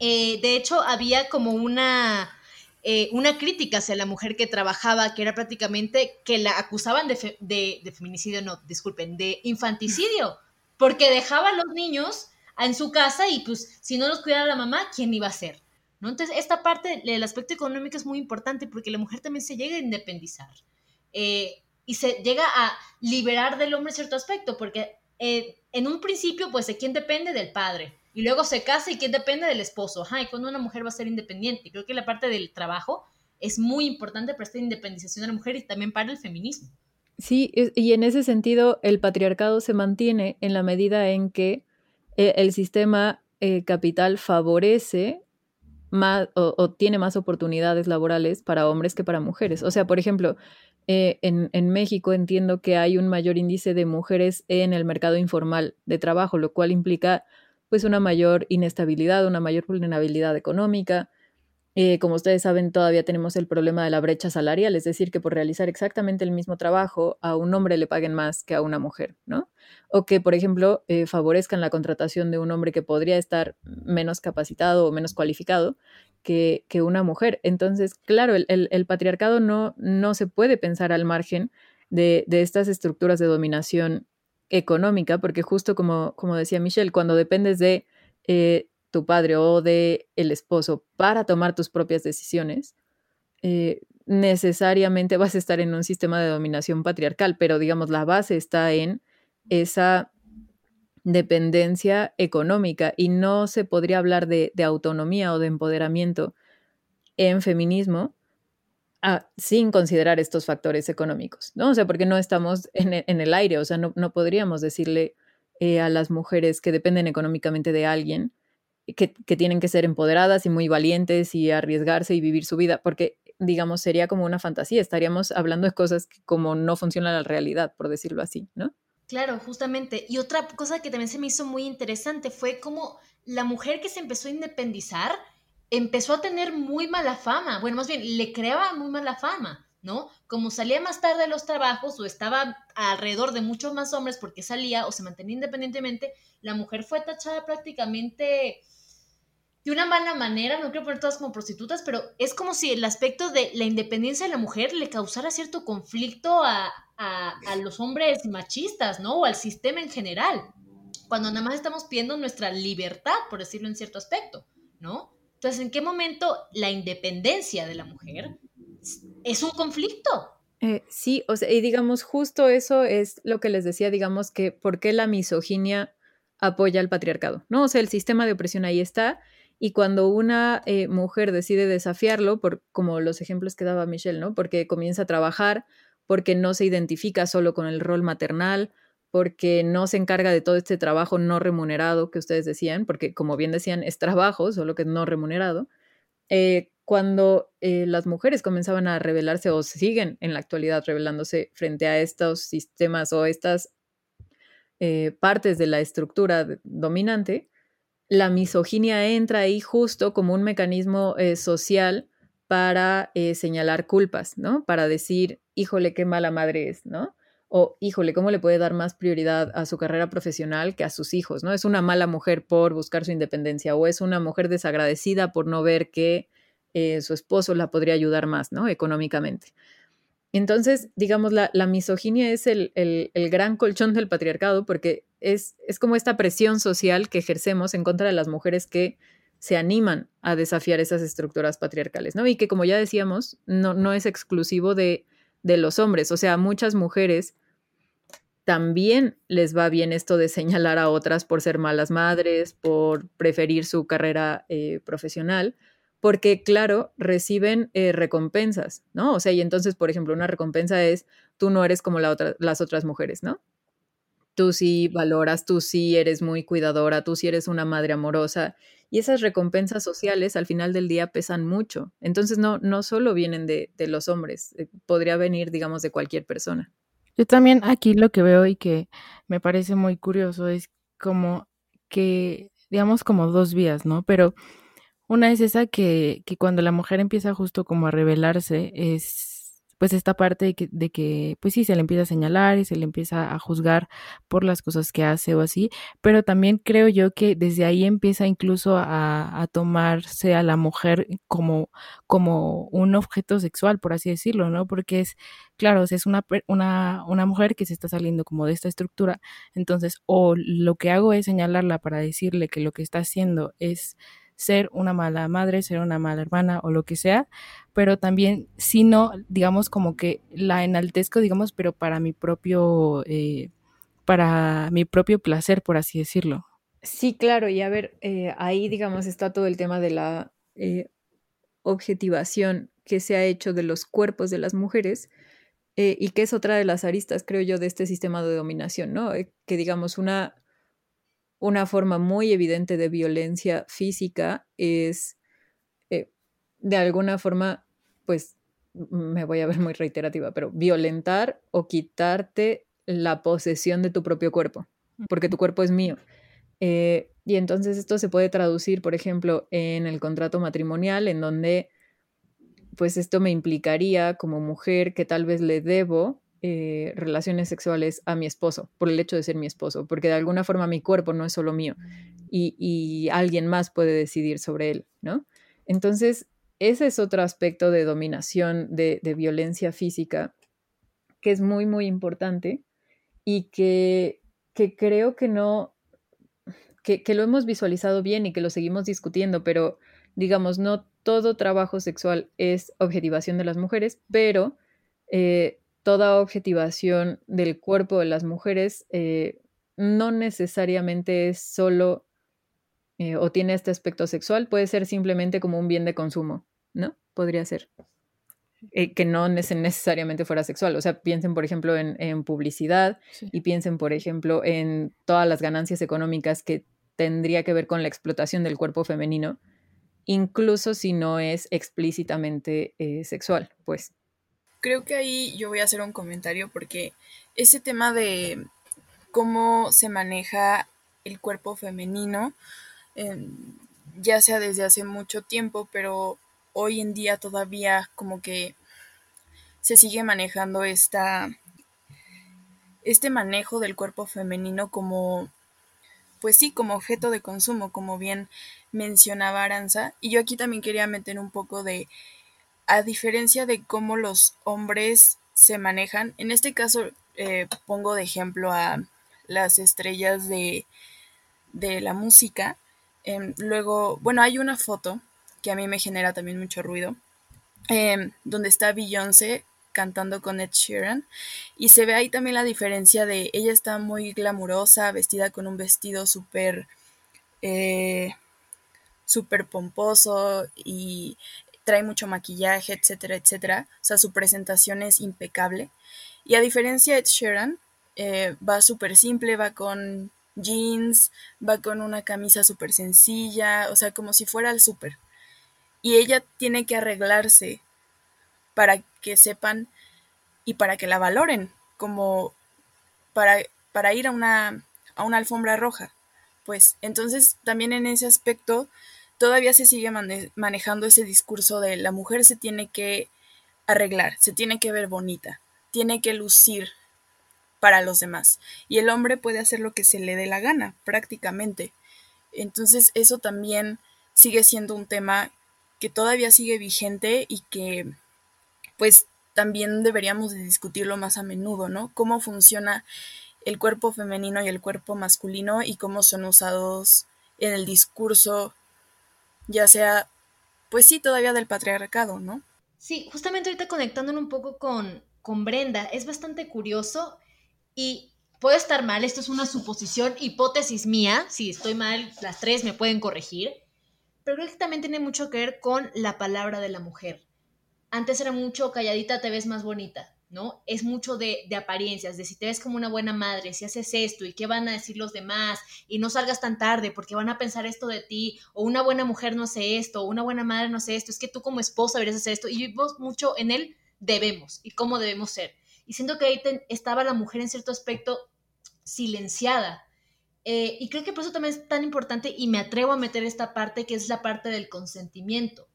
Eh, de hecho, había como una, eh, una crítica hacia la mujer que trabajaba, que era prácticamente que la acusaban de, de, feminicidio, no, disculpen, de infanticidio, porque dejaba a los niños en su casa y pues si no los cuidaba la mamá, ¿quién iba a ser? ¿No? Entonces, esta parte del aspecto económico es muy importante porque la mujer también se llega a independizar. Eh, y se llega a liberar del hombre cierto aspecto, porque eh, en un principio, pues, ¿de quién depende? Del padre. Y luego se casa y quién depende del esposo. Ajá, y cuando una mujer va a ser independiente. Creo que la parte del trabajo es muy importante para esta independización de la mujer y también para el feminismo. Sí, y en ese sentido el patriarcado se mantiene en la medida en que eh, el sistema eh, capital favorece más o, tiene más oportunidades laborales para hombres que para mujeres. O sea, por ejemplo, eh, en, México entiendo que hay un mayor índice de mujeres en el mercado informal de trabajo, lo cual implica pues una mayor inestabilidad, una mayor vulnerabilidad económica. Eh, como ustedes saben, todavía tenemos el problema de la brecha salarial, es decir, que por realizar exactamente el mismo trabajo a un hombre le paguen más que a una mujer, ¿no? O que, por ejemplo, eh, favorezcan la contratación de un hombre que podría estar menos capacitado o menos cualificado que, una mujer. Entonces, claro, el, patriarcado no, no, se puede pensar al margen de, estas estructuras de dominación económica, porque justo como, como decía Michelle, cuando dependes de eh, tu padre o de el esposo para tomar tus propias decisiones, eh, necesariamente vas a estar en un sistema de dominación patriarcal, pero digamos, la base está en esa dependencia económica y no se podría hablar de, autonomía o de empoderamiento en feminismo ah, sin considerar estos factores económicos, ¿no? O sea, porque no estamos en, e, el aire, o sea, no, podríamos decirle eh, a las mujeres que dependen económicamente de alguien que, que, tienen que ser empoderadas y muy valientes y arriesgarse y vivir su vida, porque, digamos, sería como una fantasía, estaríamos hablando de cosas que como no funcionan en la realidad, por decirlo así, ¿no? Claro, justamente. Y otra cosa que también se me hizo muy interesante fue como la mujer que se empezó a independizar empezó a tener muy mala fama. Bueno, más bien, le creaba muy mala fama, ¿no? Como salía más tarde de los trabajos o estaba alrededor de muchos más hombres porque salía o se mantenía independientemente, la mujer fue tachada prácticamente de una mala manera, no quiero poner todas como prostitutas, pero es como si el aspecto de la independencia de la mujer le causara cierto conflicto a, a, los hombres machistas, ¿no? O al sistema en general, cuando nada más estamos pidiendo nuestra libertad, por decirlo en cierto aspecto, ¿no? Entonces, ¿en qué momento la independencia de la mujer es un conflicto? Eh, sí, o sea, y digamos, justo eso es lo que les decía, digamos, que por qué la misoginia apoya al patriarcado, ¿no? O sea, el sistema de opresión ahí está, y cuando una eh, mujer decide desafiarlo, por, como los ejemplos que daba Michelle, ¿no? Porque comienza a trabajar, porque no se identifica solo con el rol maternal, porque no se encarga de todo este trabajo no remunerado que ustedes decían, porque como bien decían, es trabajo, solo que no remunerado. Eh, cuando eh, las mujeres comenzaban a rebelarse o siguen en la actualidad rebelándose frente a estos sistemas o estas eh, partes de la estructura dominante, la misoginia entra ahí justo como un mecanismo social para señalar culpas, ¿no? Para decir, híjole, qué mala madre es, ¿no? O, híjole, ¿cómo le puede dar más prioridad a su carrera profesional que a sus hijos, ¿no? Es una mala mujer por buscar su independencia o es una mujer desagradecida por no ver que eh, su esposo la podría ayudar más, ¿no? Económicamente. Entonces, digamos, la, misoginia es el, gran colchón del patriarcado porque es, es como esta presión social que ejercemos en contra de las mujeres que se animan a desafiar esas estructuras patriarcales, ¿no? Y que, como ya decíamos, no, no es exclusivo de, de los hombres. O sea, muchas mujeres también les va bien esto de señalar a otras por ser malas madres, por preferir su carrera eh, profesional, porque claro, reciben eh, recompensas, ¿no? O sea, y entonces, por ejemplo, una recompensa es, tú no eres como las otras mujeres, ¿no? Tú sí valoras, tú sí eres muy cuidadora, tú sí eres una madre amorosa. Y esas recompensas sociales al final del día pesan mucho. Entonces no, no solo vienen de, los hombres, eh, podría venir, digamos, de cualquier persona. Yo también aquí lo que veo y que me parece muy curioso es como que, digamos, como dos vías, ¿no? Pero una es esa que, que cuando la mujer empieza justo como a rebelarse, es pues esta parte de que, de que, pues sí, se le empieza a señalar y se le empieza a juzgar por las cosas que hace o así, pero también creo yo que desde ahí empieza incluso a, a tomarse a la mujer como, como un objeto sexual, por así decirlo, ¿no? Porque es, claro, es una, una, una mujer que se está saliendo como de esta estructura, entonces, o lo que hago es señalarla para decirle que lo que está haciendo es ser una mala madre, ser una mala hermana o lo que sea, pero también si no, digamos como que la enaltezco, digamos, pero para mi propio, eh, para mi propio placer, por así decirlo. Sí, claro, y a ver, eh, ahí digamos está todo el tema de la eh, objetivación que se ha hecho de los cuerpos de las mujeres y que es otra de las aristas, creo yo, de este sistema de dominación, ¿no? que digamos una una forma muy evidente de violencia física es, eh, de alguna forma, pues me voy a ver muy reiterativa, pero violentar o quitarte la posesión de tu propio cuerpo, porque tu cuerpo es mío. Eh, y entonces esto se puede traducir, por ejemplo, en el contrato matrimonial, en donde, pues esto me implicaría como mujer que tal vez le debo eh, relaciones sexuales a mi esposo, por el hecho de ser mi esposo, porque de alguna forma mi cuerpo no es solo mío y, alguien más puede decidir sobre él, ¿no? Entonces, ese es otro aspecto de dominación, de, violencia física, que es muy, muy importante y que, creo que no, que, lo hemos visualizado bien y que lo seguimos discutiendo, pero digamos, no todo trabajo sexual es objetivación de las mujeres, pero eh, toda objetivación del cuerpo de las mujeres eh, no necesariamente es solo eh, o tiene este aspecto sexual, puede ser simplemente como un bien de consumo, ¿no? Podría ser. Eh, que no necesariamente fuera sexual. O sea, piensen, por ejemplo, en, publicidad y piensen, por ejemplo, en todas las ganancias económicas que tendría que ver con la explotación del cuerpo femenino, incluso si no es explícitamente sexual, pues. Creo que ahí yo voy a hacer un comentario porque ese tema de cómo se maneja el cuerpo femenino, em, ya sea desde hace mucho tiempo, pero hoy en día todavía como que se sigue manejando esta, este manejo del cuerpo femenino como pues sí, como objeto de consumo, como bien mencionaba Aranza. Y yo aquí también quería meter un poco de, a diferencia de cómo los hombres se manejan, en este caso eh, pongo de ejemplo a las estrellas de, de la música. Em, luego, bueno, hay una foto que a mí me genera también mucho ruido, em, donde está Beyoncé cantando con Ed Sheeran. Y se ve ahí también la diferencia de ella está muy glamurosa, vestida con un vestido súper eh, súper pomposo y trae mucho maquillaje, etcétera, etcétera. O sea, su presentación es impecable. Y a diferencia de Sheeran, eh, va súper simple, va con jeans, va con una camisa súper sencilla, o sea, como si fuera al súper. Y ella tiene que arreglarse para que sepan y para que la valoren, como para, para ir a una, a una alfombra roja. Pues entonces también en ese aspecto todavía se sigue manejando ese discurso de la mujer se tiene que arreglar, se tiene que ver bonita, tiene que lucir para los demás. Y el hombre puede hacer lo que se le dé la gana, prácticamente. Entonces eso también sigue siendo un tema que todavía sigue vigente y que pues también deberíamos de discutirlo más a menudo, ¿no? Cómo funciona el cuerpo femenino y el cuerpo masculino y cómo son usados en el discurso, ya sea, pues sí, todavía del patriarcado, ¿no? Sí, justamente ahorita conectándolo un poco con, con Brenda, es bastante curioso y puede estar mal, esto es una suposición, hipótesis mía, si estoy mal, las tres me pueden corregir, pero creo que también tiene mucho que ver con la palabra de la mujer antes era mucho calladita te ves más bonita, ¿no? Es mucho de, apariencias, de si te ves como una buena madre, si haces esto y qué van a decir los demás y no salgas tan tarde porque van a pensar esto de ti, o una buena mujer no hace esto, o una buena madre no hace esto, es que tú como esposa deberías hacer esto y vivimos mucho en el debemos y cómo debemos ser. Y siento que ahí estaba la mujer en cierto aspecto silenciada. Eh, y creo que por eso también es tan importante y me atrevo a meter esta parte que es la parte del consentimiento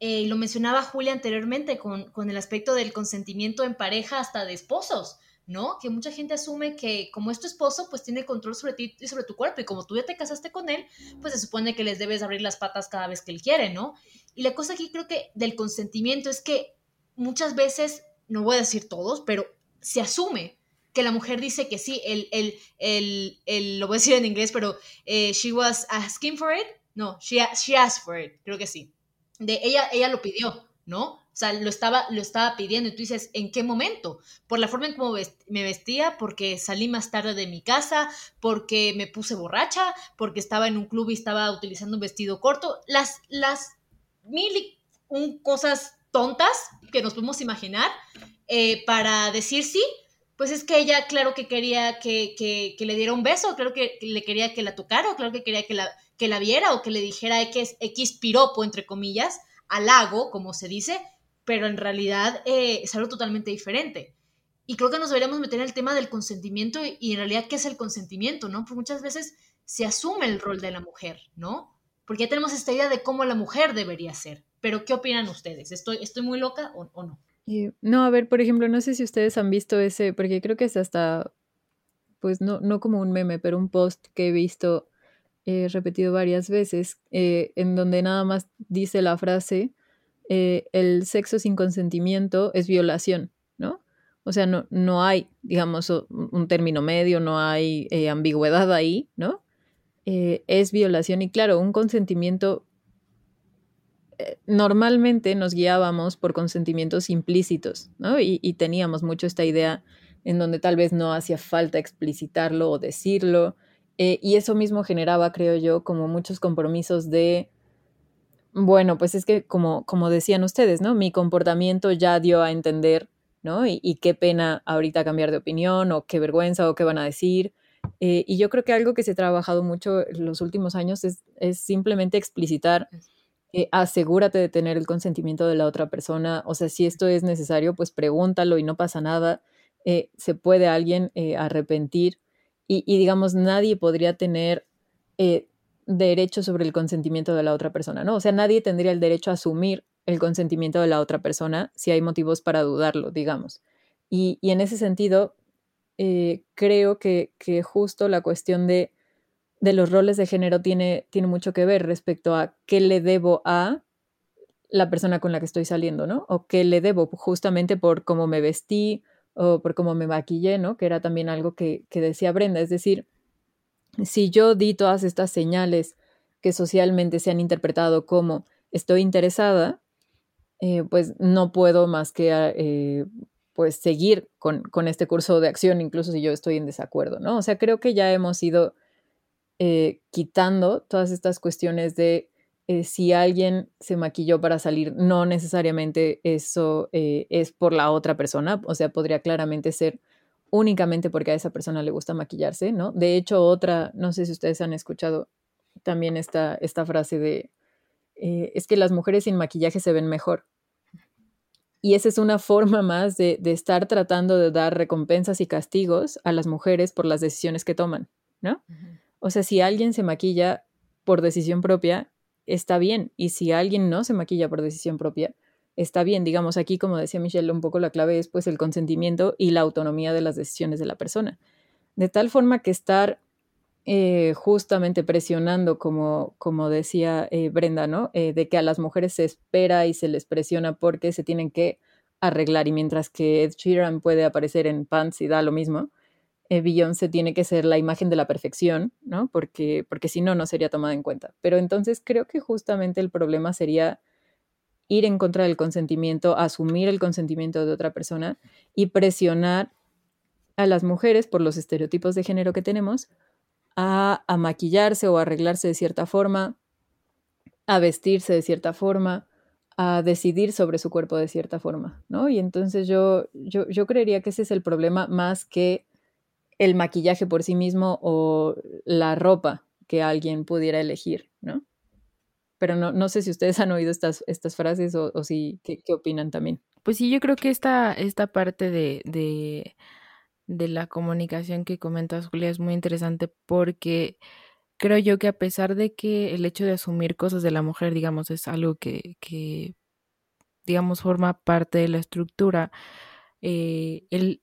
eh, lo mencionaba Julia anteriormente con, el aspecto del consentimiento en pareja hasta de esposos, ¿no? Que mucha gente asume que como es tu esposo, pues tiene control sobre ti y sobre tu cuerpo, y como tú ya te casaste con él, pues se supone que les debes abrir las patas cada vez que él quiere, ¿no? Y la cosa aquí creo que del consentimiento es que muchas veces, no voy a decir todos, pero se asume que la mujer dice que sí, el, el, el, el lo voy a decir en inglés, pero eh, she was asking for it, no, she, she asked for it, creo que sí de ella, ella lo pidió, ¿no? O sea, lo estaba, lo estaba pidiendo y tú dices, ¿en qué momento? Por la forma en cómo me vestía, porque salí más tarde de mi casa, porque me puse borracha, porque estaba en un club y estaba utilizando un vestido corto. Las, las mil un cosas tontas que nos podemos imaginar eh, para decir sí, pues es que ella, claro que quería que, que, que le diera un beso, claro que, le quería que la tocara, claro que quería que la, que la viera o que le dijera X, X piropo, entre comillas, halago, como se dice, pero en realidad eh, es algo totalmente diferente. Y creo que nos deberíamos meter en el tema del consentimiento y, en realidad qué es el consentimiento, ¿no? Porque muchas veces se asume el rol de la mujer, ¿no? Porque ya tenemos esta idea de cómo la mujer debería ser. Pero ¿qué opinan ustedes? ¿Estoy, estoy muy loca o, no? no, a ver, por ejemplo, no sé si ustedes han visto ese, porque creo que es hasta, pues no, no como un meme, pero un post que he visto he repetido varias veces, eh, en donde nada más dice la frase, eh, el sexo sin consentimiento es violación, ¿no? O sea, no, no hay, digamos, un término medio, no hay eh, ambigüedad ahí, ¿no? es violación y claro, un consentimiento, normalmente nos guiábamos por consentimientos implícitos, ¿no? Y teníamos mucho esta idea en donde tal vez no hacía falta explicitarlo o decirlo, eh, y eso mismo generaba, creo yo, como muchos compromisos de, bueno, pues es que como, como decían ustedes, ¿no? Mi comportamiento ya dio a entender, ¿no? Y, qué pena ahorita cambiar de opinión o qué vergüenza o qué van a decir. Eh, y yo creo que algo que se ha trabajado mucho en los últimos años es, simplemente explicitar, eh, asegúrate de tener el consentimiento de la otra persona. O sea, si esto es necesario, pues pregúntalo y no pasa nada. se puede alguien arrepentir y, digamos, nadie podría tener eh, derecho sobre el consentimiento de la otra persona, ¿no? O sea, nadie tendría el derecho a asumir el consentimiento de la otra persona si hay motivos para dudarlo, digamos. Y, en ese sentido, eh, creo que, justo la cuestión de de los roles de género tiene, tiene mucho que ver respecto a qué le debo a la persona con la que estoy saliendo, ¿no? O qué le debo justamente por cómo me vestí o por cómo me maquillé, ¿no? Que era también algo que, que decía Brenda. Es decir, si yo di todas estas señales que socialmente se han interpretado como estoy interesada, eh, pues no puedo más que eh, pues seguir con, con, este curso de acción, incluso si yo estoy en desacuerdo, ¿no? O sea, creo que ya hemos ido eh, quitando todas estas cuestiones de si alguien se maquilló para salir, no necesariamente eso es por la otra persona, o sea, podría claramente ser únicamente porque a esa persona le gusta maquillarse, ¿no? De hecho, otra, no sé si ustedes han escuchado también esta, esta frase de, es que las mujeres sin maquillaje se ven mejor. Y esa es una forma más de, estar tratando de dar recompensas y castigos a las mujeres por las decisiones que toman, ¿no? O sea, si alguien se maquilla por decisión propia, está bien. Y si alguien no se maquilla por decisión propia, está bien. Digamos, aquí, como decía Michelle, un poco la clave es pues el consentimiento y la autonomía de las decisiones de la persona. De tal forma que estar eh, justamente presionando, como, como decía eh, Brenda, ¿no? Eh, de que a las mujeres se espera y se les presiona porque se tienen que arreglar y mientras que Ed Sheeran puede aparecer en pants y da lo mismo, Beyoncé tiene que ser la imagen de la perfección, ¿no? Porque, porque si no, no sería tomada en cuenta. Pero entonces creo que justamente el problema sería ir en contra del consentimiento, asumir el consentimiento de otra persona y presionar a las mujeres por los estereotipos de género que tenemos a, maquillarse o arreglarse de cierta forma, a vestirse de cierta forma, a decidir sobre su cuerpo de cierta forma, ¿no? Y entonces yo, yo, yo creería que ese es el problema más que el maquillaje por sí mismo o la ropa que alguien pudiera elegir, ¿no? Pero no, no sé si ustedes han oído estas, estas frases o, si, ¿qué, ¿qué, opinan también? Pues sí, yo creo que esta, esta parte de, de de la comunicación que comentas, Julia, es muy interesante porque creo yo que a pesar de que el hecho de asumir cosas de la mujer, digamos, es algo que, que digamos, forma parte de la estructura, eh, el,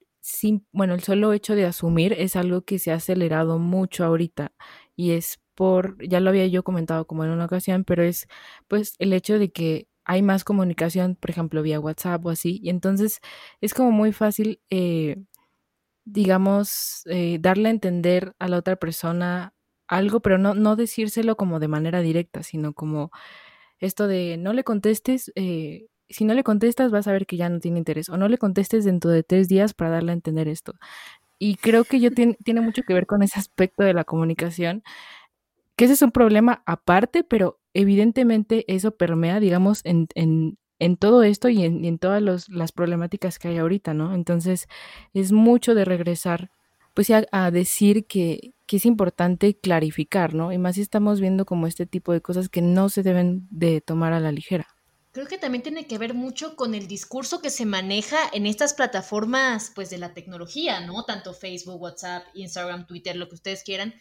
bueno, el solo hecho de asumir es algo que se ha acelerado mucho ahorita y es por, ya lo había yo comentado como en una ocasión, pero es pues el hecho de que hay más comunicación, por ejemplo, vía WhatsApp o así, y entonces es como muy fácil eh, digamos, eh, darle a entender a la otra persona algo, pero no, no decírselo como de manera directa, sino como esto de no le contestes, eh, si no le contestas vas a ver que ya no tiene interés, o no le contestes dentro de tres días para darle a entender esto. Y creo que yo tiene, tiene mucho que ver con ese aspecto de la comunicación, que ese es un problema aparte, pero evidentemente eso permea, digamos, en, en, en todo esto y en, todas las problemáticas que hay ahorita, ¿no? Entonces es mucho de regresar, pues a, a decir que, que, es importante clarificar, ¿no? Y más si estamos viendo como este tipo de cosas que no se deben de tomar a la ligera. Creo que también tiene que ver mucho con el discurso que se maneja en estas plataformas, pues de la tecnología, ¿no? Tanto Facebook, WhatsApp, Instagram, Twitter, lo que ustedes quieran,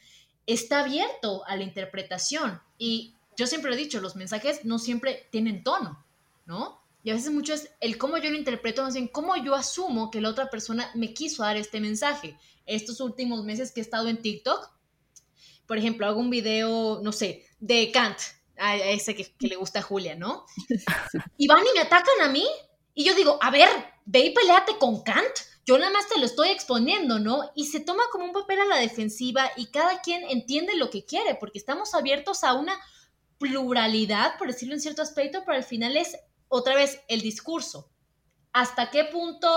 está abierto a la interpretación. Y yo siempre he dicho, los mensajes no siempre tienen tono. ¿no? Y a veces mucho es el cómo yo lo interpreto, más bien cómo yo asumo que la otra persona me quiso dar este mensaje. Estos últimos meses que he estado en TikTok, por ejemplo, hago un video, no sé, de Kant, a ese que, le gusta a Julia, ¿no? Y van y me atacan a mí, y yo digo, a ver, ve y peleate con Kant, yo nada más te lo estoy exponiendo, ¿no? Y se toma como un papel a la defensiva y cada quien entiende lo que quiere, porque estamos abiertos a una pluralidad, por decirlo en cierto aspecto, pero al final es otra vez, el discurso. ¿Hasta qué punto?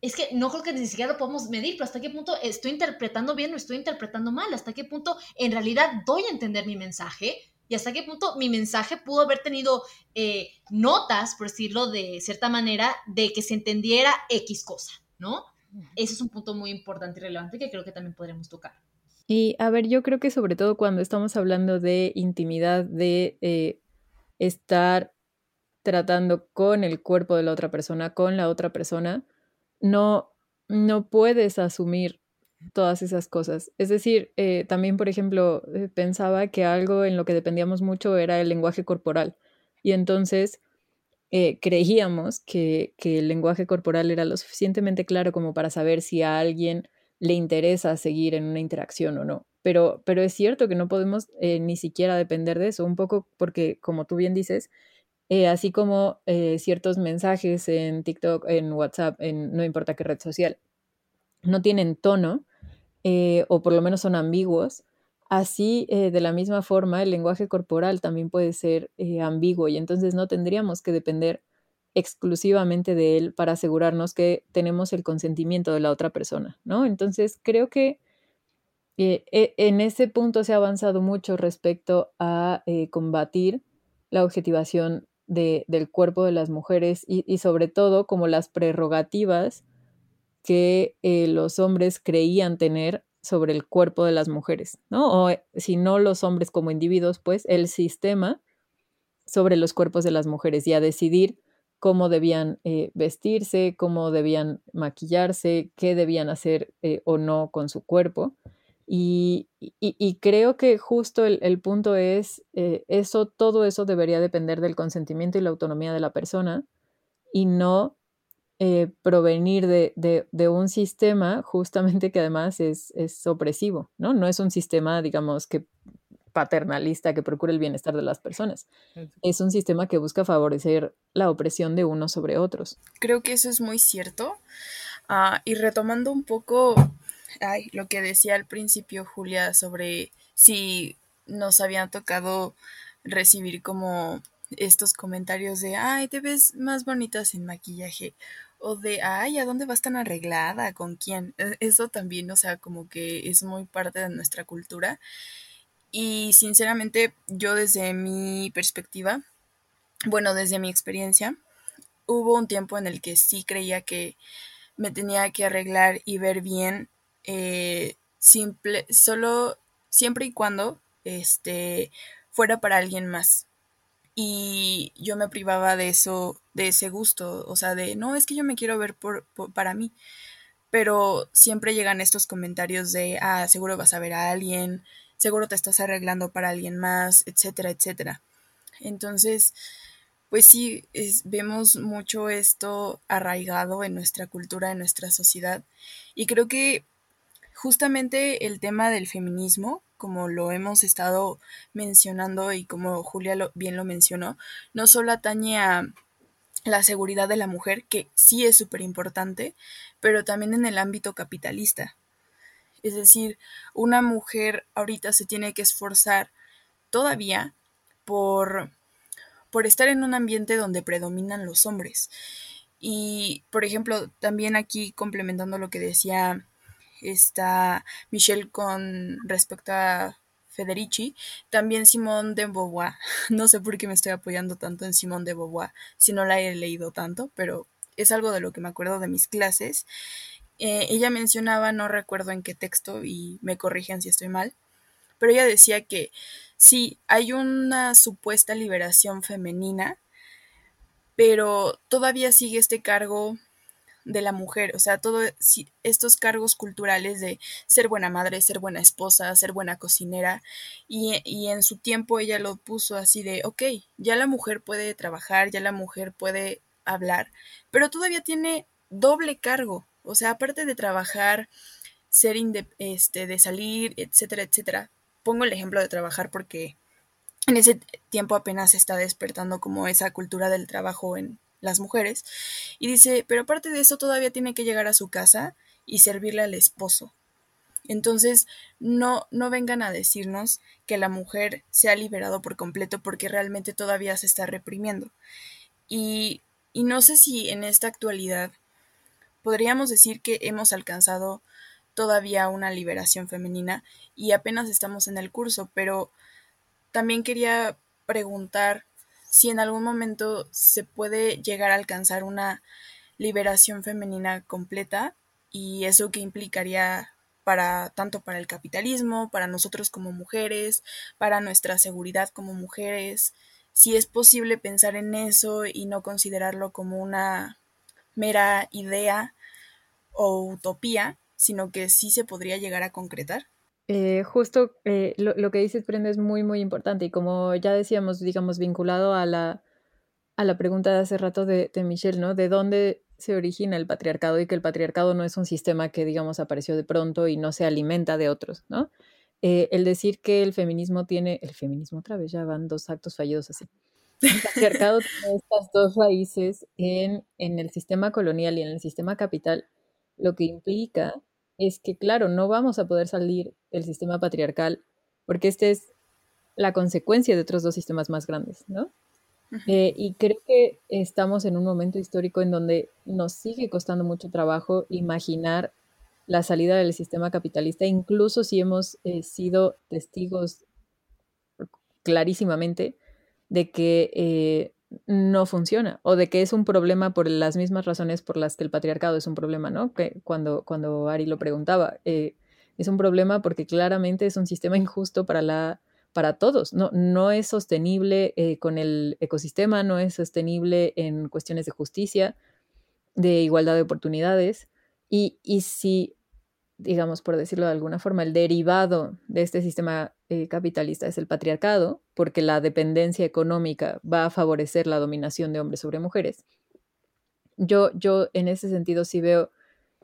Es que no creo que ni siquiera lo podemos medir, pero hasta qué punto estoy interpretando bien o estoy interpretando mal, hasta qué punto en realidad doy a entender mi mensaje y hasta qué punto mi mensaje pudo haber tenido eh, notas, por decirlo de cierta manera, de que se entendiera X cosa, ¿no? Ese es un punto muy importante y relevante que creo que también podremos tocar. Y a ver, yo creo que sobre todo cuando estamos hablando de intimidad, de eh, estar tratando con el cuerpo de la otra persona, con la otra persona, no, no puedes asumir todas esas cosas. Es decir, eh, también, por ejemplo, eh, pensaba que algo en lo que dependíamos mucho era el lenguaje corporal. Y entonces eh, creíamos que, que, el lenguaje corporal era lo suficientemente claro como para saber si a alguien le interesa seguir en una interacción o no. pero, pero es cierto que no podemos ni siquiera depender de eso, un poco porque, como tú bien dices, así como ciertos mensajes en TikTok, en WhatsApp, en no importa qué red social, no tienen tono, o por lo menos son ambiguos, así de la misma forma el lenguaje corporal también puede ser ambiguo y entonces no tendríamos que depender exclusivamente de él para asegurarnos que tenemos el consentimiento de la otra persona, ¿no? Entonces creo que eh, e, en ese punto se ha avanzado mucho respecto a eh, combatir la objetivación del cuerpo de las mujeres y, sobre todo como las prerrogativas que eh, los hombres creían tener sobre el cuerpo de las mujeres, ¿no? O si no los hombres como individuos, pues el sistema sobre los cuerpos de las mujeres y a decidir cómo debían vestirse, cómo debían maquillarse, qué debían hacer o no con su cuerpo. Y, creo que justo el, punto es, eh, eso, todo eso debería depender del consentimiento y la autonomía de la persona y no eh, provenir de, un sistema justamente que además es, es, opresivo, ¿no? No es un sistema, digamos, que paternalista que procura el bienestar de las personas. Es un sistema que busca favorecer la opresión de unos sobre otros. Creo que eso es muy cierto. Ah, y retomando un poco ay, lo que decía al principio Julia sobre si nos habían tocado recibir como estos comentarios de, ay, te ves más bonita sin maquillaje. O de, ay, ¿a dónde vas tan arreglada? ¿Con quién? E, eso también, o sea, como que es muy parte de nuestra cultura. Y sinceramente, yo desde mi perspectiva, bueno, desde mi experiencia, hubo un tiempo en el que sí creía que me tenía que arreglar y ver bien eh, simple, solo siempre y cuando este, fuera para alguien más. Y yo me privaba de eso, de ese gusto, o sea, de, no, es que yo me quiero ver por, para mí. Pero siempre llegan estos comentarios de, ah, seguro vas a ver a alguien, seguro te estás arreglando para alguien más, etcétera, etcétera. Entonces, pues sí, vemos mucho esto arraigado en nuestra cultura, en nuestra sociedad. Y creo que justamente el tema del feminismo, como lo hemos estado mencionando y como Julia bien lo mencionó, no solo atañe a la seguridad de la mujer, que sí es súper importante, pero también en el ámbito capitalista. Es decir, una mujer ahorita se tiene que esforzar todavía por, por estar en un ambiente donde predominan los hombres. Y, por ejemplo, también aquí complementando lo que decía está Michelle con respecto a Federici, también Simone de Beauvoir. No sé por qué me estoy apoyando tanto en Simone de Beauvoir, si no la he leído tanto, pero es algo de lo que me acuerdo de mis clases. Eh, ella mencionaba, no recuerdo en qué texto, y me corrigen si estoy mal, pero ella decía que sí, hay una supuesta liberación femenina, pero todavía sigue este cargo de la mujer, o sea, todos estos cargos culturales de ser buena madre, ser buena esposa, ser buena cocinera, y, y, en su tiempo ella lo puso así de, ok, ya la mujer puede trabajar, ya la mujer puede hablar, pero todavía tiene doble cargo, o sea, aparte de trabajar, ser este, de salir, etcétera, etcétera. Pongo el ejemplo de trabajar porque en ese tiempo apenas se está despertando como esa cultura del trabajo en, las mujeres, y dice, pero aparte de eso todavía tiene que llegar a su casa y servirle al esposo. Entonces, no, no vengan a decirnos que la mujer se ha liberado por completo porque realmente todavía se está reprimiendo. Y, y no sé si en esta actualidad podríamos decir que hemos alcanzado todavía una liberación femenina y apenas estamos en el curso, pero también quería preguntar si en algún momento se puede llegar a alcanzar una liberación femenina completa y eso que implicaría para tanto para el capitalismo, para nosotros como mujeres, para nuestra seguridad como mujeres, si es posible pensar en eso y no considerarlo como una mera idea o utopía, sino que sí se podría llegar a concretar. Eh, justo eh, lo, que dices, Brenda, es muy, muy importante y como ya decíamos, digamos, vinculado a la, a la pregunta de hace rato de, de, Michelle, ¿no? ¿De dónde se origina el patriarcado y que el patriarcado no es un sistema que, digamos, apareció de pronto y no se alimenta de otros, ¿no? eh, el decir que el feminismo tiene, el feminismo otra vez, ya van dos actos fallidos así. El patriarcado tiene estas dos raíces en, en el sistema colonial y en el sistema capital, lo que implica es que, claro, no vamos a poder salir del sistema patriarcal porque este es la consecuencia de otros dos sistemas más grandes, ¿no? Eh, y creo que estamos en un momento histórico en donde nos sigue costando mucho trabajo imaginar la salida del sistema capitalista, incluso si hemos eh, sido testigos clarísimamente de que eh, no funciona o de que es un problema por las mismas razones por las que el patriarcado es un problema, ¿no? Que cuando, cuando Ari lo preguntaba, es un problema porque claramente es un sistema injusto para la para todos. No, no es sostenible eh, con el ecosistema, no es sostenible en cuestiones de justicia, de igualdad de oportunidades. Y, si, digamos, por decirlo de alguna forma, el derivado de este sistema eh, capitalista es el patriarcado, porque la dependencia económica va a favorecer la dominación de hombres sobre mujeres, yo, yo en ese sentido sí veo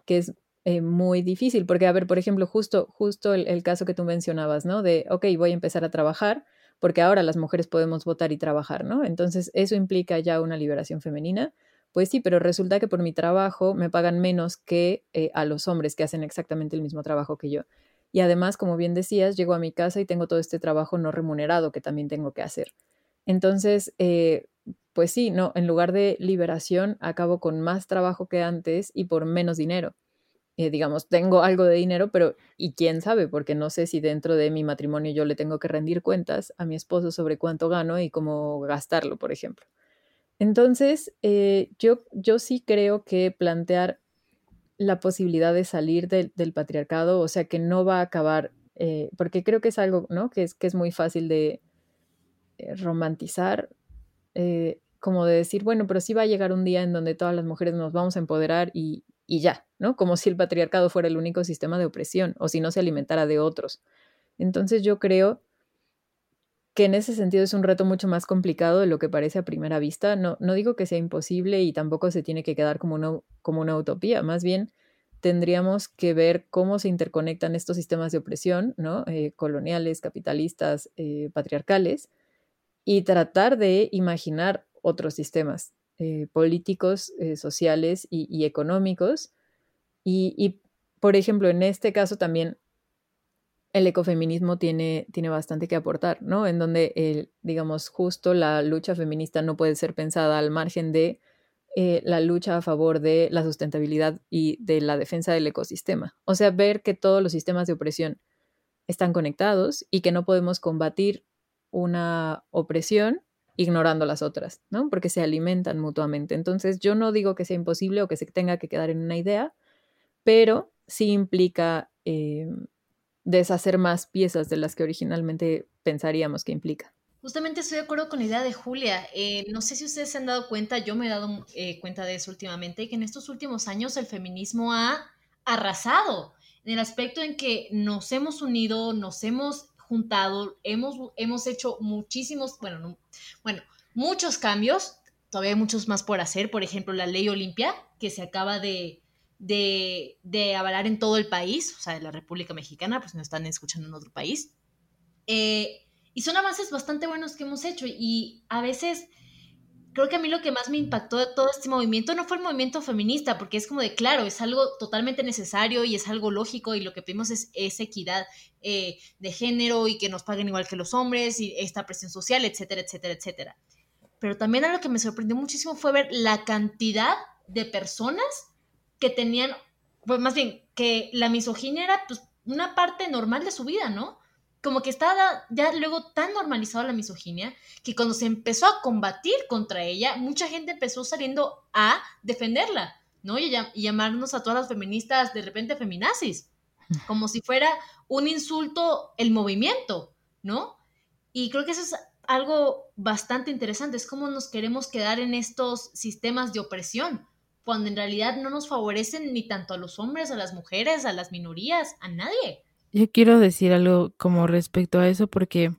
que es eh, muy difícil, porque, a ver, por ejemplo, justo, justo el, caso que tú mencionabas, ¿no? De, ok, voy a empezar a trabajar, porque ahora las mujeres podemos votar y trabajar, ¿no? Entonces, eso implica ya una liberación femenina. Pues sí, pero resulta que por mi trabajo me pagan menos que eh, a los hombres que hacen exactamente el mismo trabajo que yo. Y además, como bien decías, llego a mi casa y tengo todo este trabajo no remunerado que también tengo que hacer. Entonces, eh, pues sí, no, en lugar de liberación, acabo con más trabajo que antes y por menos dinero. Eh, digamos, tengo algo de dinero, pero ¿y quién sabe? Porque no sé si dentro de mi matrimonio yo le tengo que rendir cuentas a mi esposo sobre cuánto gano y cómo gastarlo, por ejemplo. Entonces, eh, yo, yo sí creo que plantear la posibilidad de salir del patriarcado, o sea, que no va a acabar, eh, porque creo que es algo, ¿no? Que es, que es muy fácil de romantizar, como de decir, bueno, pero sí va a llegar un día en donde todas las mujeres nos vamos a empoderar y, y ya, ¿no? Como si el patriarcado fuera el único sistema de opresión o si no se alimentara de otros. Entonces yo creo que en ese sentido es un reto mucho más complicado de lo que parece a primera vista. No, no digo que sea imposible y tampoco se tiene que quedar como una, como una utopía, más bien tendríamos que ver cómo se interconectan estos sistemas de opresión, ¿no? Eh, coloniales, capitalistas, eh, patriarcales, y tratar de imaginar otros sistemas eh, políticos, sociales y, económicos. Y, por ejemplo, en este caso también el ecofeminismo tiene, tiene bastante que aportar, ¿no? En donde, el, digamos, justo la lucha feminista no puede ser pensada al margen de eh, la lucha a favor de la sustentabilidad y de la defensa del ecosistema. O sea, ver que todos los sistemas de opresión están conectados y que no podemos combatir una opresión ignorando las otras, ¿no? Porque se alimentan mutuamente. Entonces, yo no digo que sea imposible o que se tenga que quedar en una idea, pero sí implica eh, deshacer más piezas de las que originalmente pensaríamos que implica. Justamente estoy de acuerdo con la idea de Julia. Eh, no sé si ustedes se han dado cuenta, yo me he dado eh, cuenta de eso últimamente, que en estos últimos años el feminismo ha arrasado en el aspecto en que nos hemos unido, nos hemos juntado, hemos, hemos hecho muchísimos, bueno, bueno, muchos cambios, todavía hay muchos más por hacer, por ejemplo, la ley Olimpia, que se acaba de, de, de avalar en todo el país, o sea, en la República Mexicana, pues no están escuchando en otro país. Eh, y son avances bastante buenos que hemos hecho y a veces creo que a mí lo que más me impactó de todo este movimiento no fue el movimiento feminista, porque es como de, claro, es algo totalmente necesario y es algo lógico y lo que pedimos es, equidad eh, de género y que nos paguen igual que los hombres y esta presión social, etcétera, etcétera, etcétera. Pero también algo que me sorprendió muchísimo fue ver la cantidad de personas que tenían, pues más bien, que la misoginia era pues, una parte normal de su vida, ¿no? como que estaba ya luego tan normalizada la misoginia que cuando se empezó a combatir contra ella, mucha gente empezó saliendo a defenderla, ¿no? Y, llamarnos a todas las feministas de repente feminazis, como si fuera un insulto el movimiento, ¿no? Y creo que eso es algo bastante interesante, es cómo nos queremos quedar en estos sistemas de opresión, cuando en realidad no nos favorecen ni tanto a los hombres, a las mujeres, a las minorías, a nadie. Yo quiero decir algo como respecto a eso porque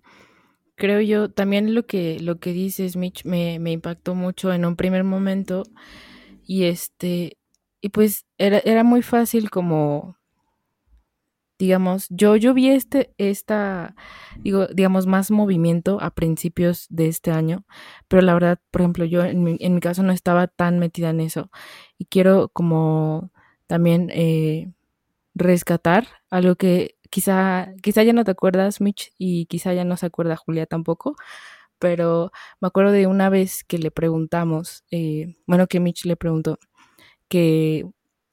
creo yo también lo que lo que dices Mitch me, me impactó mucho en un primer momento y este y pues era, era muy fácil como digamos, yo, yo vi este, esta, digo, digamos, más movimiento a principios de este año, pero la verdad, por ejemplo, yo en mi, en mi caso no estaba tan metida en eso. Y quiero como también eh, rescatar algo que quizá, quizá ya no te acuerdas, Mitch, y quizá ya no se acuerda Julia tampoco, pero me acuerdo de una vez que le preguntamos, eh, bueno, que Mitch le preguntó que,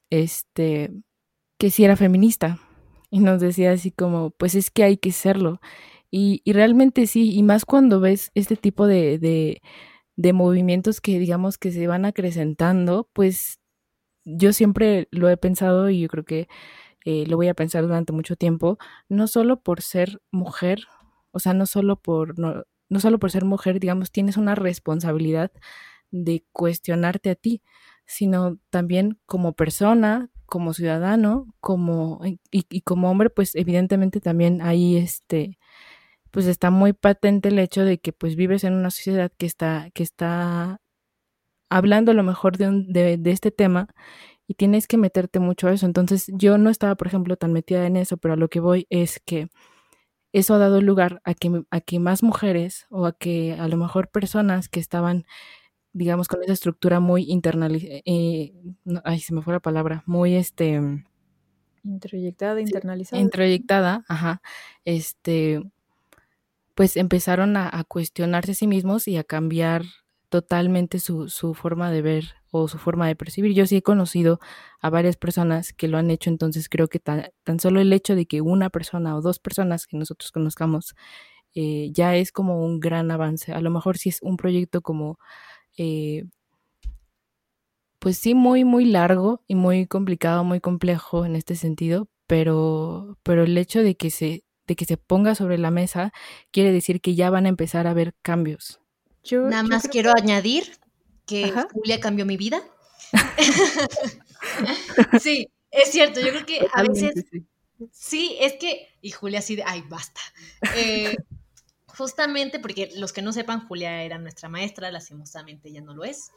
este, que si era feminista y nos decía así como, pues es que hay que serlo. Y, y realmente sí, y más cuando ves este tipo de, de, de movimientos que digamos que se van acrecentando, pues yo siempre lo he pensado y yo creo que eh, lo voy a pensar durante mucho tiempo, no solo por ser mujer, o sea, no solo por, no, no solo por ser mujer, digamos, tienes una responsabilidad de cuestionarte a ti, sino también como persona, como ciudadano, como y, como hombre, pues evidentemente también ahí este pues está muy patente el hecho de que pues vives en una sociedad que está que está hablando a lo mejor de, un, de, de este tema y tienes que meterte mucho a eso. Entonces yo no estaba, por ejemplo, tan metida en eso, pero a lo que voy es que eso ha dado lugar a que, a que más mujeres o a que a lo mejor personas que estaban digamos, con esa estructura muy internalizada, eh, no, ay, se me fue la palabra, muy, este... Introyectada, internalizada. introyectada, ajá, este, pues empezaron a, a, cuestionarse a sí mismos y a cambiar totalmente su, su forma de ver o su forma de percibir. Yo sí he conocido a varias personas que lo han hecho, entonces creo que tan, tan solo el hecho de que una persona o dos personas que nosotros conozcamos eh, ya es como un gran avance. A lo mejor si es un proyecto como eh, pues sí, muy, muy largo y muy complicado, muy complejo en este sentido, pero, pero el hecho de que se, de que se ponga sobre la mesa quiere decir que ya van a empezar a haber cambios. Yo, Nada yo más quiero que... añadir que Ajá. Julia cambió mi vida. sí, es cierto, yo creo que a veces sí. sí. es que, y Julia así de, ay, basta. Eh, justamente porque los que no sepan, Julia era nuestra maestra, lastimosamente ya no lo es.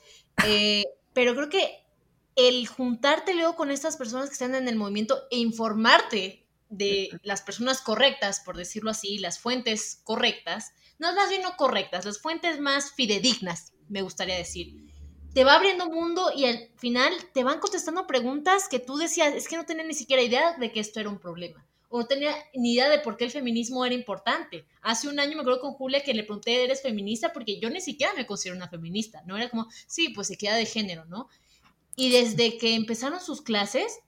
Eh, pero creo que el juntarte luego con estas personas que están en el movimiento e informarte de las personas correctas, por decirlo así, las fuentes correctas, no más bien no correctas, las fuentes más fidedignas, me gustaría decir, te va abriendo mundo y al final te van contestando preguntas que tú decías, es que no tenía ni siquiera idea de que esto era un problema o no tenía ni idea de por qué el feminismo era importante. Hace un año me acuerdo con Julia que le pregunté, ¿eres feminista? Porque yo ni siquiera me considero una feminista, ¿no? Era como, sí, pues se queda de género, ¿no? Y desde que empezaron sus clases,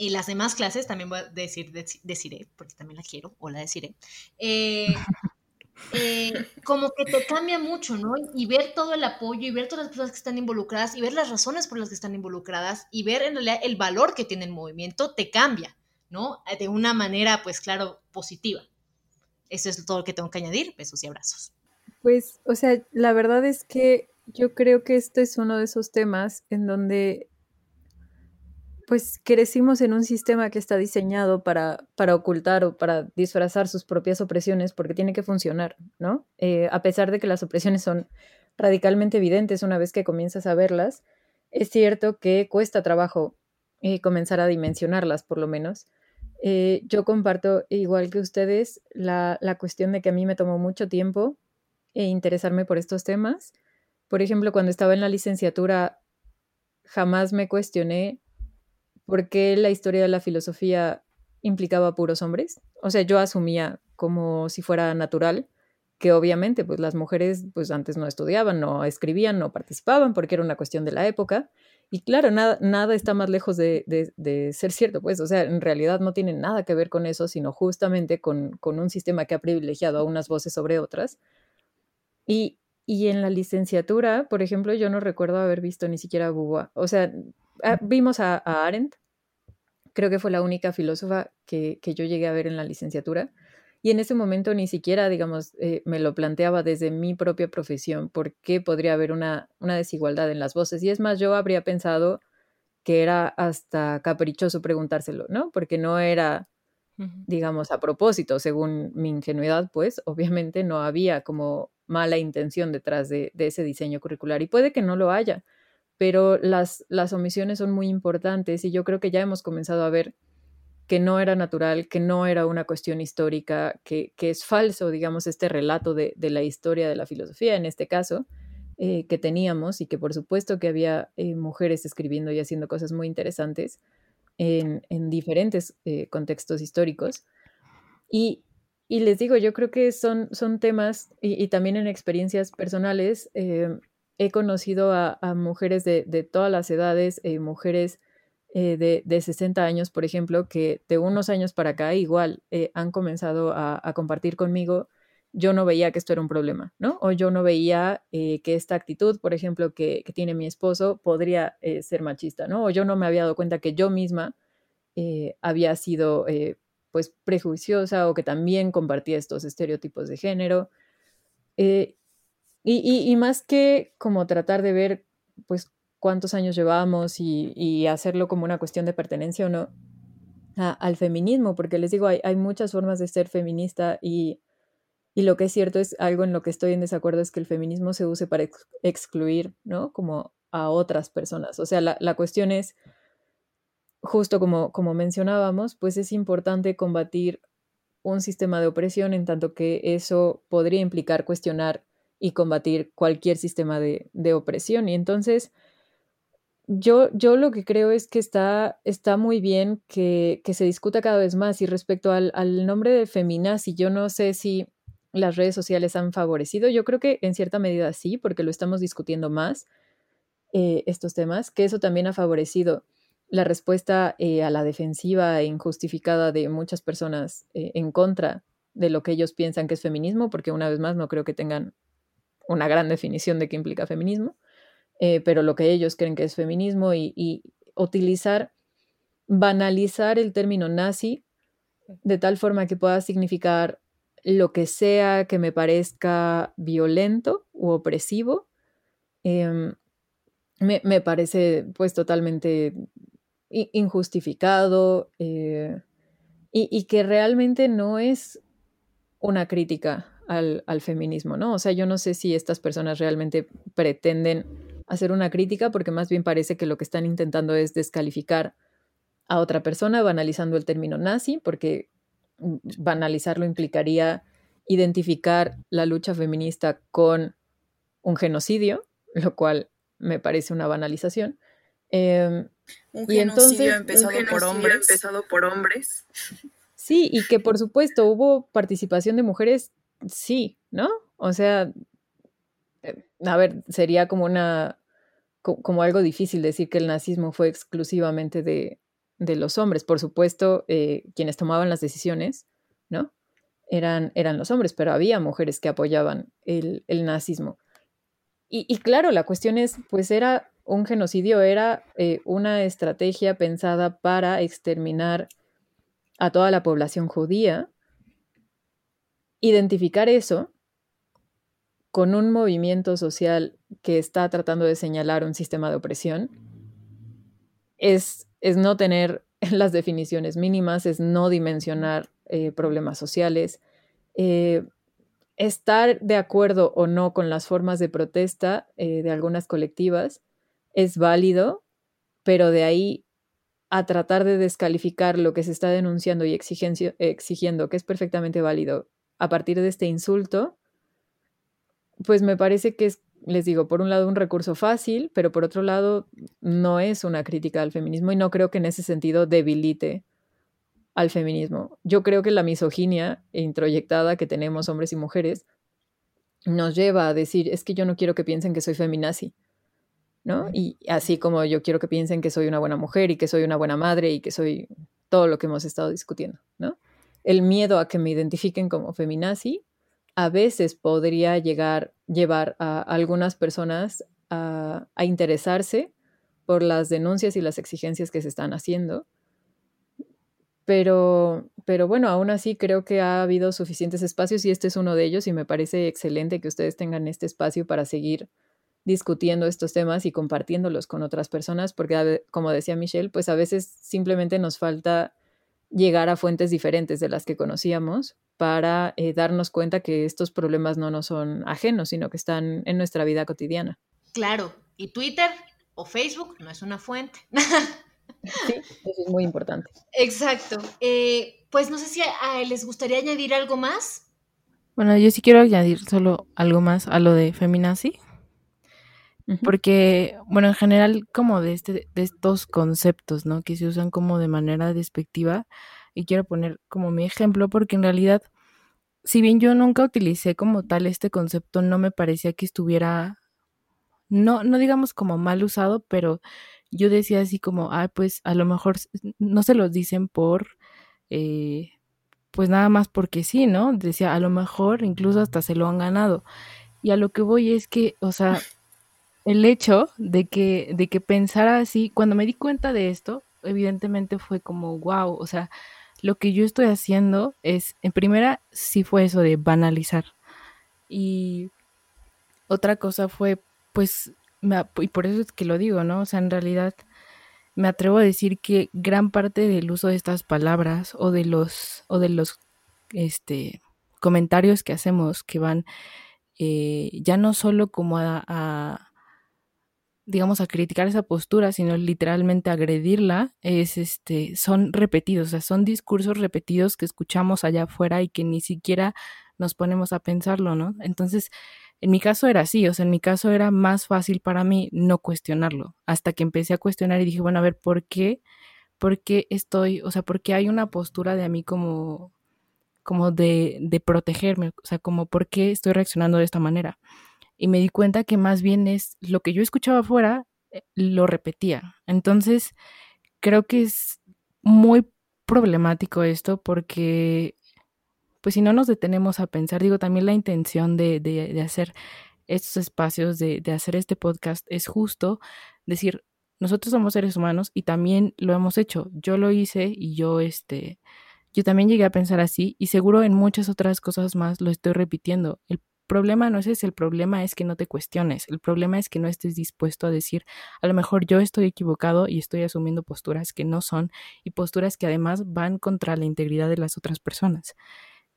y las demás clases, también voy a decir, deciré, porque también la quiero, o la deciré, eh, eh, como que te cambia mucho, ¿no? Y ver todo el apoyo y ver todas las personas que están involucradas y ver las razones por las que están involucradas y ver en realidad el valor que tiene el movimiento, te cambia. ¿No? De una manera, pues claro, positiva. Eso es todo lo que tengo que añadir. Besos y abrazos. Pues, o sea, la verdad es que yo creo que este es uno de esos temas en donde pues crecimos en un sistema que está diseñado para, para ocultar o para disfrazar sus propias opresiones porque tiene que funcionar, ¿no? Eh, a pesar de que las opresiones son radicalmente evidentes una vez que comienzas a verlas, es cierto que cuesta trabajo eh, comenzar a dimensionarlas, por lo menos. Eh, yo comparto, igual que ustedes, la, la, cuestión de que a mí me tomó mucho tiempo eh, interesarme por estos temas. Por ejemplo, cuando estaba en la licenciatura, jamás me cuestioné por qué la historia de la filosofía implicaba puros hombres. O sea, yo asumía como si fuera natural que obviamente pues las mujeres pues antes no estudiaban, no escribían, no participaban porque era una cuestión de la época y claro, nada, nada está más lejos de, de, ser cierto, pues, o sea, en realidad no tiene nada que ver con eso, sino justamente con, con un sistema que ha privilegiado a unas voces sobre otras. Y, y, en la licenciatura, por ejemplo, yo no recuerdo haber visto ni siquiera a Beauvoir. O sea, ah, vimos a, a, Arendt, creo que fue la única filósofa que, que yo llegué a ver en la licenciatura, y en ese momento ni siquiera, digamos, eh, me lo planteaba desde mi propia profesión, por qué podría haber una, una desigualdad en las voces. Y es más, yo habría pensado que era hasta caprichoso preguntárselo, ¿no? Porque no era, digamos, a propósito, según mi ingenuidad, pues obviamente no había como mala intención detrás de, de, ese diseño curricular y puede que no lo haya, pero las, las omisiones son muy importantes y yo creo que ya hemos comenzado a ver que no era natural, que no era una cuestión histórica, que, es falso, digamos, este relato de, la historia de la filosofía, en este caso, eh, que teníamos y que por supuesto que había eh, mujeres escribiendo y haciendo cosas muy interesantes en, diferentes eh, contextos históricos. Y, les digo, yo creo que son, son temas y, también en experiencias personales, he conocido a, mujeres de, de, todas las edades, mujeres eh, de, de, 60 años, por ejemplo, que de unos años para acá igual eh, han comenzado a, compartir conmigo, yo no veía que esto era un problema, ¿no? O yo no veía eh, que esta actitud, por ejemplo, que, tiene mi esposo podría ser machista, ¿no? O yo no me había dado cuenta que yo misma había sido, pues, prejuiciosa o que también compartía estos estereotipos de género. Y, y, y más que como tratar de ver, pues, cuántos años llevamos y, hacerlo como una cuestión de pertenencia o no al feminismo, porque les digo, hay, muchas formas de ser feminista y, lo que es cierto es algo en lo que estoy en desacuerdo es que el feminismo se use para excluir, ¿no? Como a otras personas. O sea, la, cuestión es, justo como, como mencionábamos, pues es importante combatir un sistema de opresión en tanto que eso podría implicar cuestionar y combatir cualquier sistema de, de opresión. Y entonces, yo, yo lo que creo es que está, está muy bien que, se discuta cada vez más y respecto al, nombre de feminazi, yo no sé si las redes sociales han favorecido, yo creo que en cierta medida sí, porque lo estamos discutiendo más, eh, estos temas, que eso también ha favorecido la respuesta eh, a la defensiva e injustificada de muchas personas eh, en contra de lo que ellos piensan que es feminismo, porque una vez más no creo que tengan una gran definición de qué implica feminismo. Eh, pero lo que ellos creen que es feminismo y, utilizar, banalizar el término nazi de tal forma que pueda significar lo que sea que me parezca violento u opresivo, em, me, parece pues totalmente injustificado eh, y, que realmente no es una crítica al, al, feminismo, ¿no? O sea, yo no sé si estas personas realmente pretenden hacer una crítica porque más bien parece que lo que están intentando es descalificar a otra persona banalizando el término nazi, porque mm, banalizarlo implicaría identificar la lucha feminista con un genocidio, lo cual me parece una banalización. Em, un genocidio y entonces, empezado, por hombres. empezado por hombres. Sí, y que por supuesto hubo participación de mujeres, sí, ¿no? O sea, a ver, sería como una como algo difícil decir que el nazismo fue exclusivamente de, los hombres. Por supuesto, eh, quienes tomaban las decisiones, ¿no? Eran, eran los hombres, pero había mujeres que apoyaban el, nazismo. Y, claro, la cuestión es, pues era un genocidio, era eh, una estrategia pensada para exterminar a toda la población judía. Identificar eso con un movimiento social que está tratando de señalar un sistema de opresión es, es no tener las definiciones mínimas, es no dimensionar eh, problemas sociales, eh, estar de acuerdo o no con las formas de protesta eh, de algunas colectivas es válido, pero de ahí a tratar de descalificar lo que se está denunciando y exigiendo, que es perfectamente válido a partir de este insulto, pues me parece que es, les digo, por un lado un recurso fácil, pero por otro lado no es una crítica al feminismo y no creo que en ese sentido debilite al feminismo. Yo creo que la misoginia introyectada que tenemos hombres y mujeres nos lleva a decir, es que yo no quiero que piensen que soy feminazi, ¿no? Y así como yo quiero que piensen que soy una buena mujer y que soy una buena madre y que soy todo lo que hemos estado discutiendo, ¿no? El miedo a que me identifiquen como feminazi a veces podría llegar, llevar a algunas personas a, interesarse por las denuncias y las exigencias que se están haciendo. Pero, pero bueno, aún así creo que ha habido suficientes espacios y este es uno de ellos y me parece excelente que ustedes tengan este espacio para seguir discutiendo estos temas y compartiéndolos con otras personas, porque como decía Michelle, pues a veces simplemente nos falta llegar a fuentes diferentes de las que conocíamos para eh, darnos cuenta que estos problemas no nos son ajenos, sino que están en nuestra vida cotidiana. Claro, y Twitter o Facebook no es una fuente. Sí, eso es muy importante. Exacto. Eh, pues no sé si les gustaría añadir algo más. Bueno, yo sí quiero añadir solo algo más a lo de feminazi. Porque, bueno, en general, como de, este, de estos conceptos, ¿no? Que se usan como de manera despectiva. Y quiero poner como mi ejemplo, porque en realidad, si bien yo nunca utilicé como tal este concepto, no me parecía que estuviera, no, no digamos como mal usado, pero yo decía así como, ah, pues a lo mejor no se los dicen por, eh, pues nada más porque sí, ¿no? Decía, a lo mejor incluso hasta se lo han ganado. Y a lo que voy es que, o sea, el hecho de que, de que pensara así, cuando me di cuenta de esto, evidentemente fue como, wow, o sea, lo que yo estoy haciendo es, en primera, sí fue eso de banalizar. Y otra cosa fue, pues, y por eso es que lo digo, ¿no? O sea, en realidad me atrevo a decir que gran parte del uso de estas palabras o de los, o de los, este, comentarios que hacemos que van eh, ya no solo como a digamos, a criticar esa postura, sino literalmente agredirla, es este, son repetidos, o sea, son discursos repetidos que escuchamos allá afuera y que ni siquiera nos ponemos a pensarlo, ¿no? Entonces, en mi caso era así, o sea, en mi caso era más fácil para mí no cuestionarlo, hasta que empecé a cuestionar y dije, bueno, a ver, ¿por qué? ¿Por qué estoy, o sea, por qué hay una postura de a mí como, como de, de protegerme? O sea, como, ¿por qué estoy reaccionando de esta manera? Y me di cuenta que más bien es lo que yo escuchaba afuera, eh, lo repetía. Entonces, creo que es muy problemático esto porque, pues si no nos detenemos a pensar, digo, también la intención de, de, hacer estos espacios, de, de hacer este podcast, es justo decir, nosotros somos seres humanos y también lo hemos hecho. Yo lo hice y yo, este, yo también llegué a pensar así y seguro en muchas otras cosas más lo estoy repitiendo. El problema no es ese, el problema es que no te cuestiones, el problema es que no estés dispuesto a decir, a lo mejor yo estoy equivocado y estoy asumiendo posturas que no son y posturas que además van contra la integridad de las otras personas.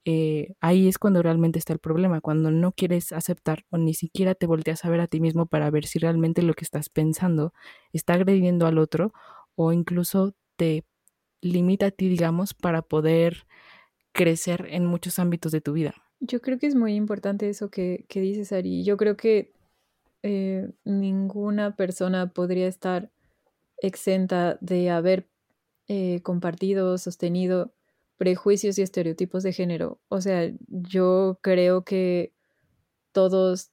Eh, ahí es cuando realmente está el problema, cuando no quieres aceptar o ni siquiera te volteas a ver a ti mismo para ver si realmente lo que estás pensando está agrediendo al otro o incluso te limita a ti, digamos, para poder crecer en muchos ámbitos de tu vida. Yo creo que es muy importante eso que, dices, Ari. Yo creo que eh, ninguna persona podría estar exenta de haber eh, compartido, sostenido prejuicios y estereotipos de género. O sea, yo creo que todos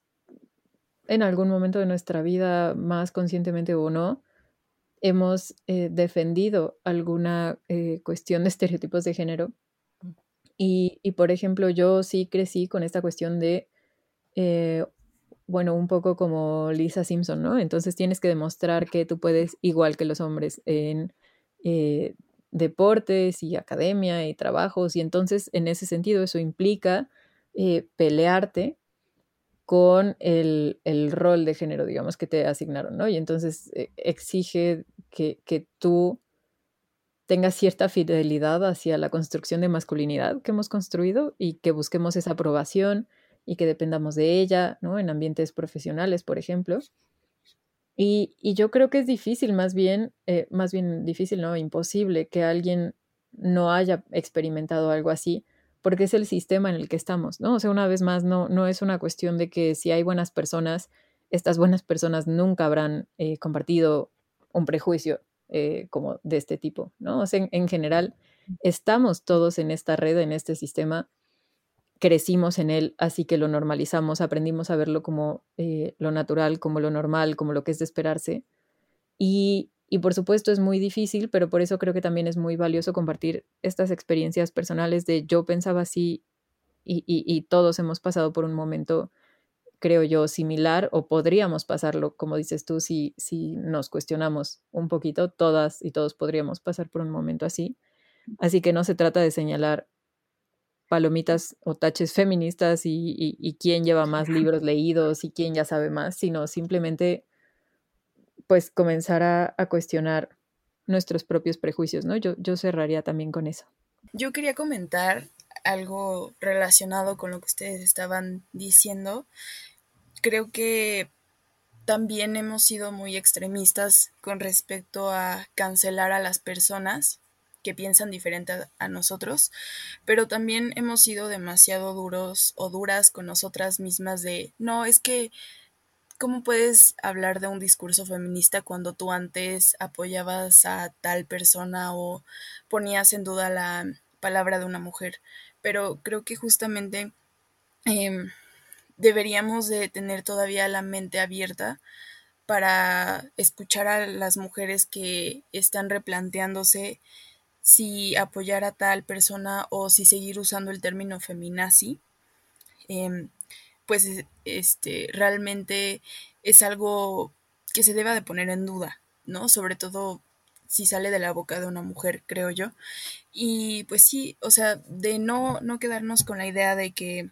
en algún momento de nuestra vida, más conscientemente o no, hemos eh, defendido alguna cuestión de estereotipos de género y, por ejemplo, yo sí crecí con esta cuestión de, eh, bueno, un poco como Lisa Simpson, ¿no? Entonces tienes que demostrar que tú puedes, igual que los hombres, en eh, deportes y academia y trabajos. Y entonces, en ese sentido, eso implica eh, pelearte con el, el, rol de género, digamos, que te asignaron, ¿no? Y entonces exige que, que tú tenga cierta fidelidad hacia la construcción de masculinidad que hemos construido y que busquemos esa aprobación y que dependamos de ella, ¿no? En ambientes profesionales, por ejemplo. Y, yo creo que es difícil, más bien, eh, más bien difícil, ¿no? Imposible que alguien no haya experimentado algo así, porque es el sistema en el que estamos, ¿no? O sea, una vez más, no, no es una cuestión de que si hay buenas personas, estas buenas personas nunca habrán eh, compartido un prejuicio eh, como de este tipo, ¿no? O sea, en, general, estamos todos en esta red, en este sistema, crecimos en él, así que lo normalizamos, aprendimos a verlo como eh, lo natural, como lo normal, como lo que es de esperarse. Y, y por supuesto es muy difícil, pero por eso creo que también es muy valioso compartir estas experiencias personales de yo pensaba así y, y, y todos hemos pasado por un momento creo yo, similar o podríamos pasarlo, como dices tú, si, si nos cuestionamos un poquito, todas y todos podríamos pasar por un momento así. Así que no se trata de señalar palomitas o taches feministas y, y, quién lleva más libros leídos y quién ya sabe más, sino simplemente pues comenzar a, a cuestionar nuestros propios prejuicios, ¿no? Yo, yo cerraría también con eso. Yo quería comentar algo relacionado con lo que ustedes estaban diciendo creo que también hemos sido muy extremistas con respecto a cancelar a las personas que piensan diferente a, nosotros, pero también hemos sido demasiado duros o duras con nosotras mismas de, no, es que, ¿cómo puedes hablar de un discurso feminista cuando tú antes apoyabas a tal persona o ponías en duda la palabra de una mujer? Pero creo que justamente em, deberíamos de tener todavía la mente abierta para escuchar a las mujeres que están replanteándose si apoyar a tal persona o si seguir usando el término feminazi, em, pues este realmente es algo que se deba de poner en duda, ¿no? Sobre todo si sale de la boca de una mujer, creo yo. Y pues sí, o sea, de no, no quedarnos con la idea de que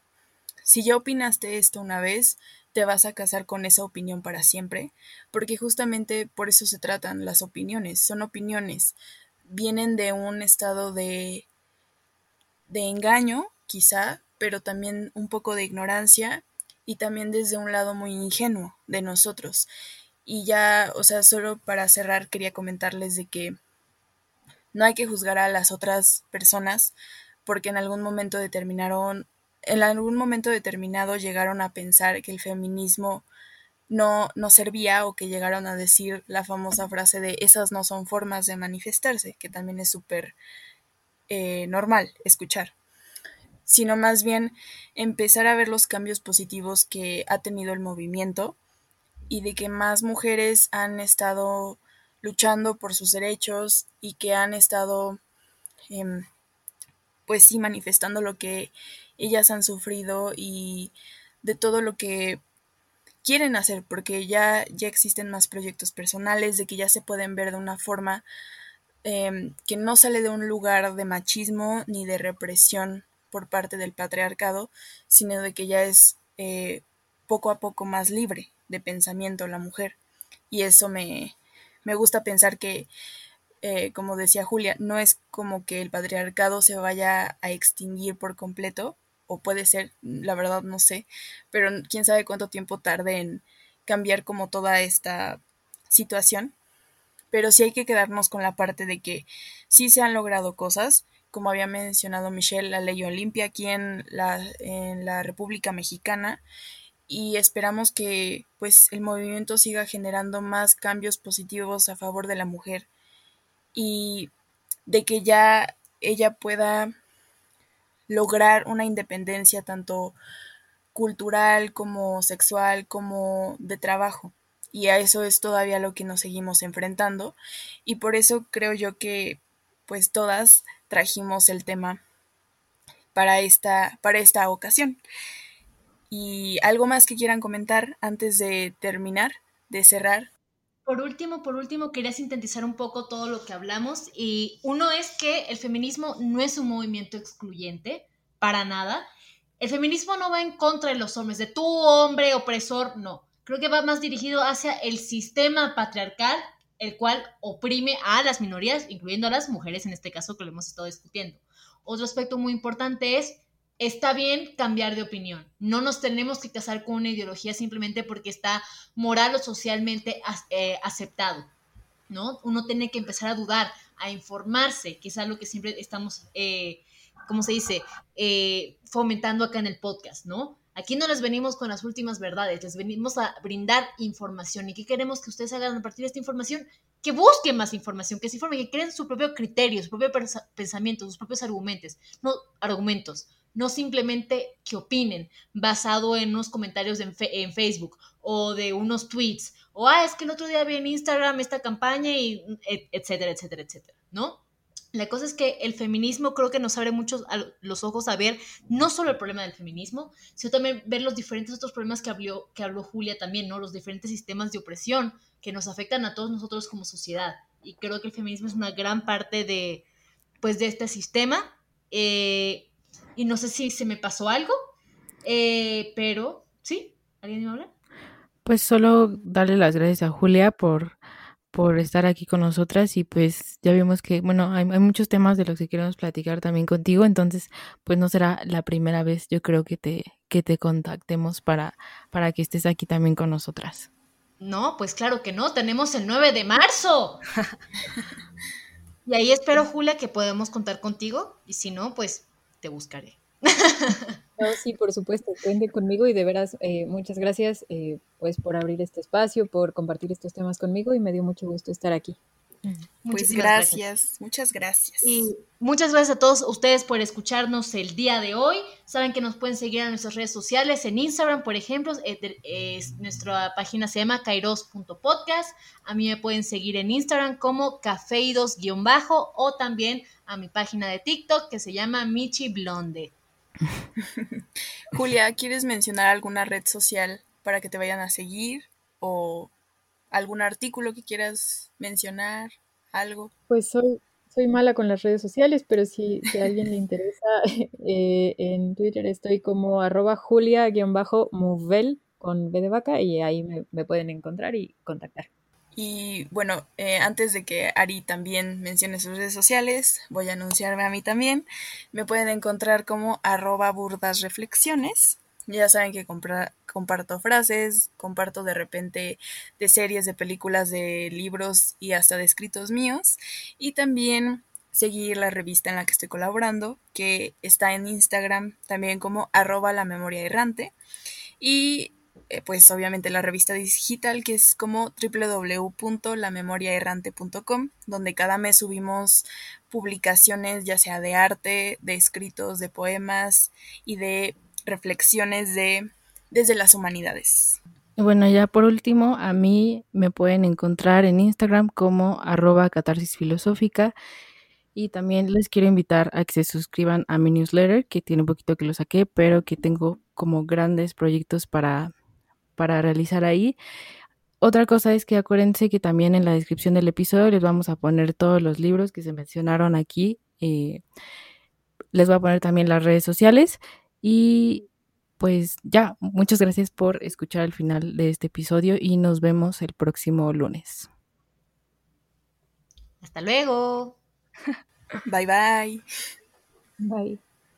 si ya opinaste esto una vez, te vas a casar con esa opinión para siempre, porque justamente por eso se tratan las opiniones, son opiniones, vienen de un estado de, de engaño, quizá, pero también un poco de ignorancia y también desde un lado muy ingenuo de nosotros. Y ya, o sea, solo para cerrar quería comentarles de que no hay que juzgar a las otras personas porque en algún momento determinaron en algún momento determinado llegaron a pensar que el feminismo no, no servía o que llegaron a decir la famosa frase de esas no son formas de manifestarse, que también es súper eh, normal escuchar, sino más bien empezar a ver los cambios positivos que ha tenido el movimiento y de que más mujeres han estado luchando por sus derechos y que han estado em, pues sí manifestando lo que ellas han sufrido y de todo lo que quieren hacer, porque ya, ya existen más proyectos personales, de que ya se pueden ver de una forma em, que no sale de un lugar de machismo ni de represión por parte del patriarcado, sino de que ya es eh, poco a poco más libre de pensamiento la mujer. Y eso me, me gusta pensar que eh, como decía Julia, no es como que el patriarcado se vaya a extinguir por completo, o puede ser, la verdad no sé, pero quién sabe cuánto tiempo tarde en cambiar como toda esta situación. Pero sí hay que quedarnos con la parte de que sí se han logrado cosas, como había mencionado Michelle, la ley Olimpia aquí en la, en la República Mexicana, y esperamos que pues el movimiento siga generando más cambios positivos a favor de la mujer y de que ya ella pueda lograr una independencia tanto cultural como sexual como de trabajo. Y a eso es todavía lo que nos seguimos enfrentando. Y por eso creo yo que pues todas trajimos el tema para esta, para esta ocasión. ¿Y algo más que quieran comentar antes de terminar, de cerrar? Por último, por último, quería sintetizar un poco todo lo que hablamos y uno es que el feminismo no es un movimiento excluyente, para nada. El feminismo no va en contra de los hombres, de tu hombre opresor, no. Creo que va más dirigido hacia el sistema patriarcal, el cual oprime a las minorías, incluyendo a las mujeres en este caso que lo hemos estado discutiendo. Otro aspecto muy importante es está bien cambiar de opinión. No nos tenemos que casar con una ideología simplemente porque está moral o socialmente eh, aceptado. ¿no? Uno tiene que empezar a dudar, a informarse, que es algo que siempre estamos, eh, ¿cómo se dice?, eh, fomentando acá en el podcast, ¿no? Aquí no les venimos con las últimas verdades, les venimos a brindar información. ¿Y qué queremos que ustedes hagan a partir de esta información? Que busquen más información, que se informen, que creen su propio criterio, su propio pensamiento, sus propios argumentos, no argumentos, no simplemente que opinen basado en unos comentarios en, Facebook o de unos tweets, o, ah, es que el otro día vi en Instagram esta campaña y etcétera, etcétera, etcétera, ¿no? La cosa es que el feminismo creo que nos abre mucho los ojos a ver no solo el problema del feminismo, sino también ver los diferentes otros problemas que habló, que habló Julia también, ¿no? Los diferentes sistemas de opresión que nos afectan a todos nosotros como sociedad. Y creo que el feminismo es una gran parte de, pues, de este sistema. Eh, y no sé si se me pasó algo, eh, pero sí, ¿alguien me habla? Pues solo darle las gracias a Julia por, por estar aquí con nosotras y pues ya vimos que, bueno, hay, hay, muchos temas de los que queremos platicar también contigo, entonces pues no será la primera vez yo creo que te, que te contactemos para, para que estés aquí también con nosotras. No, pues claro que no, tenemos el 9 de marzo. y ahí espero, Julia, que podamos contar contigo y si no, pues te buscaré. sí, por supuesto, cuente conmigo y de veras eh, muchas gracias eh, pues por abrir este espacio, por compartir estos temas conmigo y me dio mucho gusto estar aquí. Pues gracias, muchas gracias. Y muchas gracias a todos ustedes por escucharnos el día de hoy. Saben que nos pueden seguir en nuestras redes sociales, en Instagram, por ejemplo, nuestra página se llama kairos.podcast. A mí me pueden seguir en Instagram como cafeidos-bajo o también a mi página de TikTok que se llama Michi Blonde. Julia, ¿quieres mencionar alguna red social para que te vayan a seguir o algún artículo que quieras mencionar, algo. Pues soy, soy mala con las redes sociales, pero si, a alguien le interesa, eh, en Twitter estoy como arroba julia-movel con B de vaca y ahí me, pueden encontrar y contactar. Y bueno, eh, antes de que Ari también mencione sus redes sociales, voy a anunciarme a mí también. Me pueden encontrar como arroba burdas reflexiones ya saben que comparto frases, comparto de repente de series, de películas, de libros y hasta de escritos míos. Y también seguir la revista en la que estoy colaborando, que está en Instagram también como arroba la memoria errante. Y eh, pues obviamente la revista digital que es como www.lamemoriaerrante.com, donde cada mes subimos publicaciones ya sea de arte, de escritos, de poemas y de reflexiones de desde las humanidades. Bueno, ya por último, a mí me pueden encontrar en Instagram como arroba catarsis filosófica y también les quiero invitar a que se suscriban a mi newsletter, que tiene un poquito que lo saqué, pero que tengo como grandes proyectos para, para realizar ahí. Otra cosa es que acuérdense que también en la descripción del episodio les vamos a poner todos los libros que se mencionaron aquí. Eh, les voy a poner también las redes sociales y pues ya, muchas gracias por escuchar el final de este episodio y nos vemos el próximo lunes. Hasta luego. bye bye. Bye.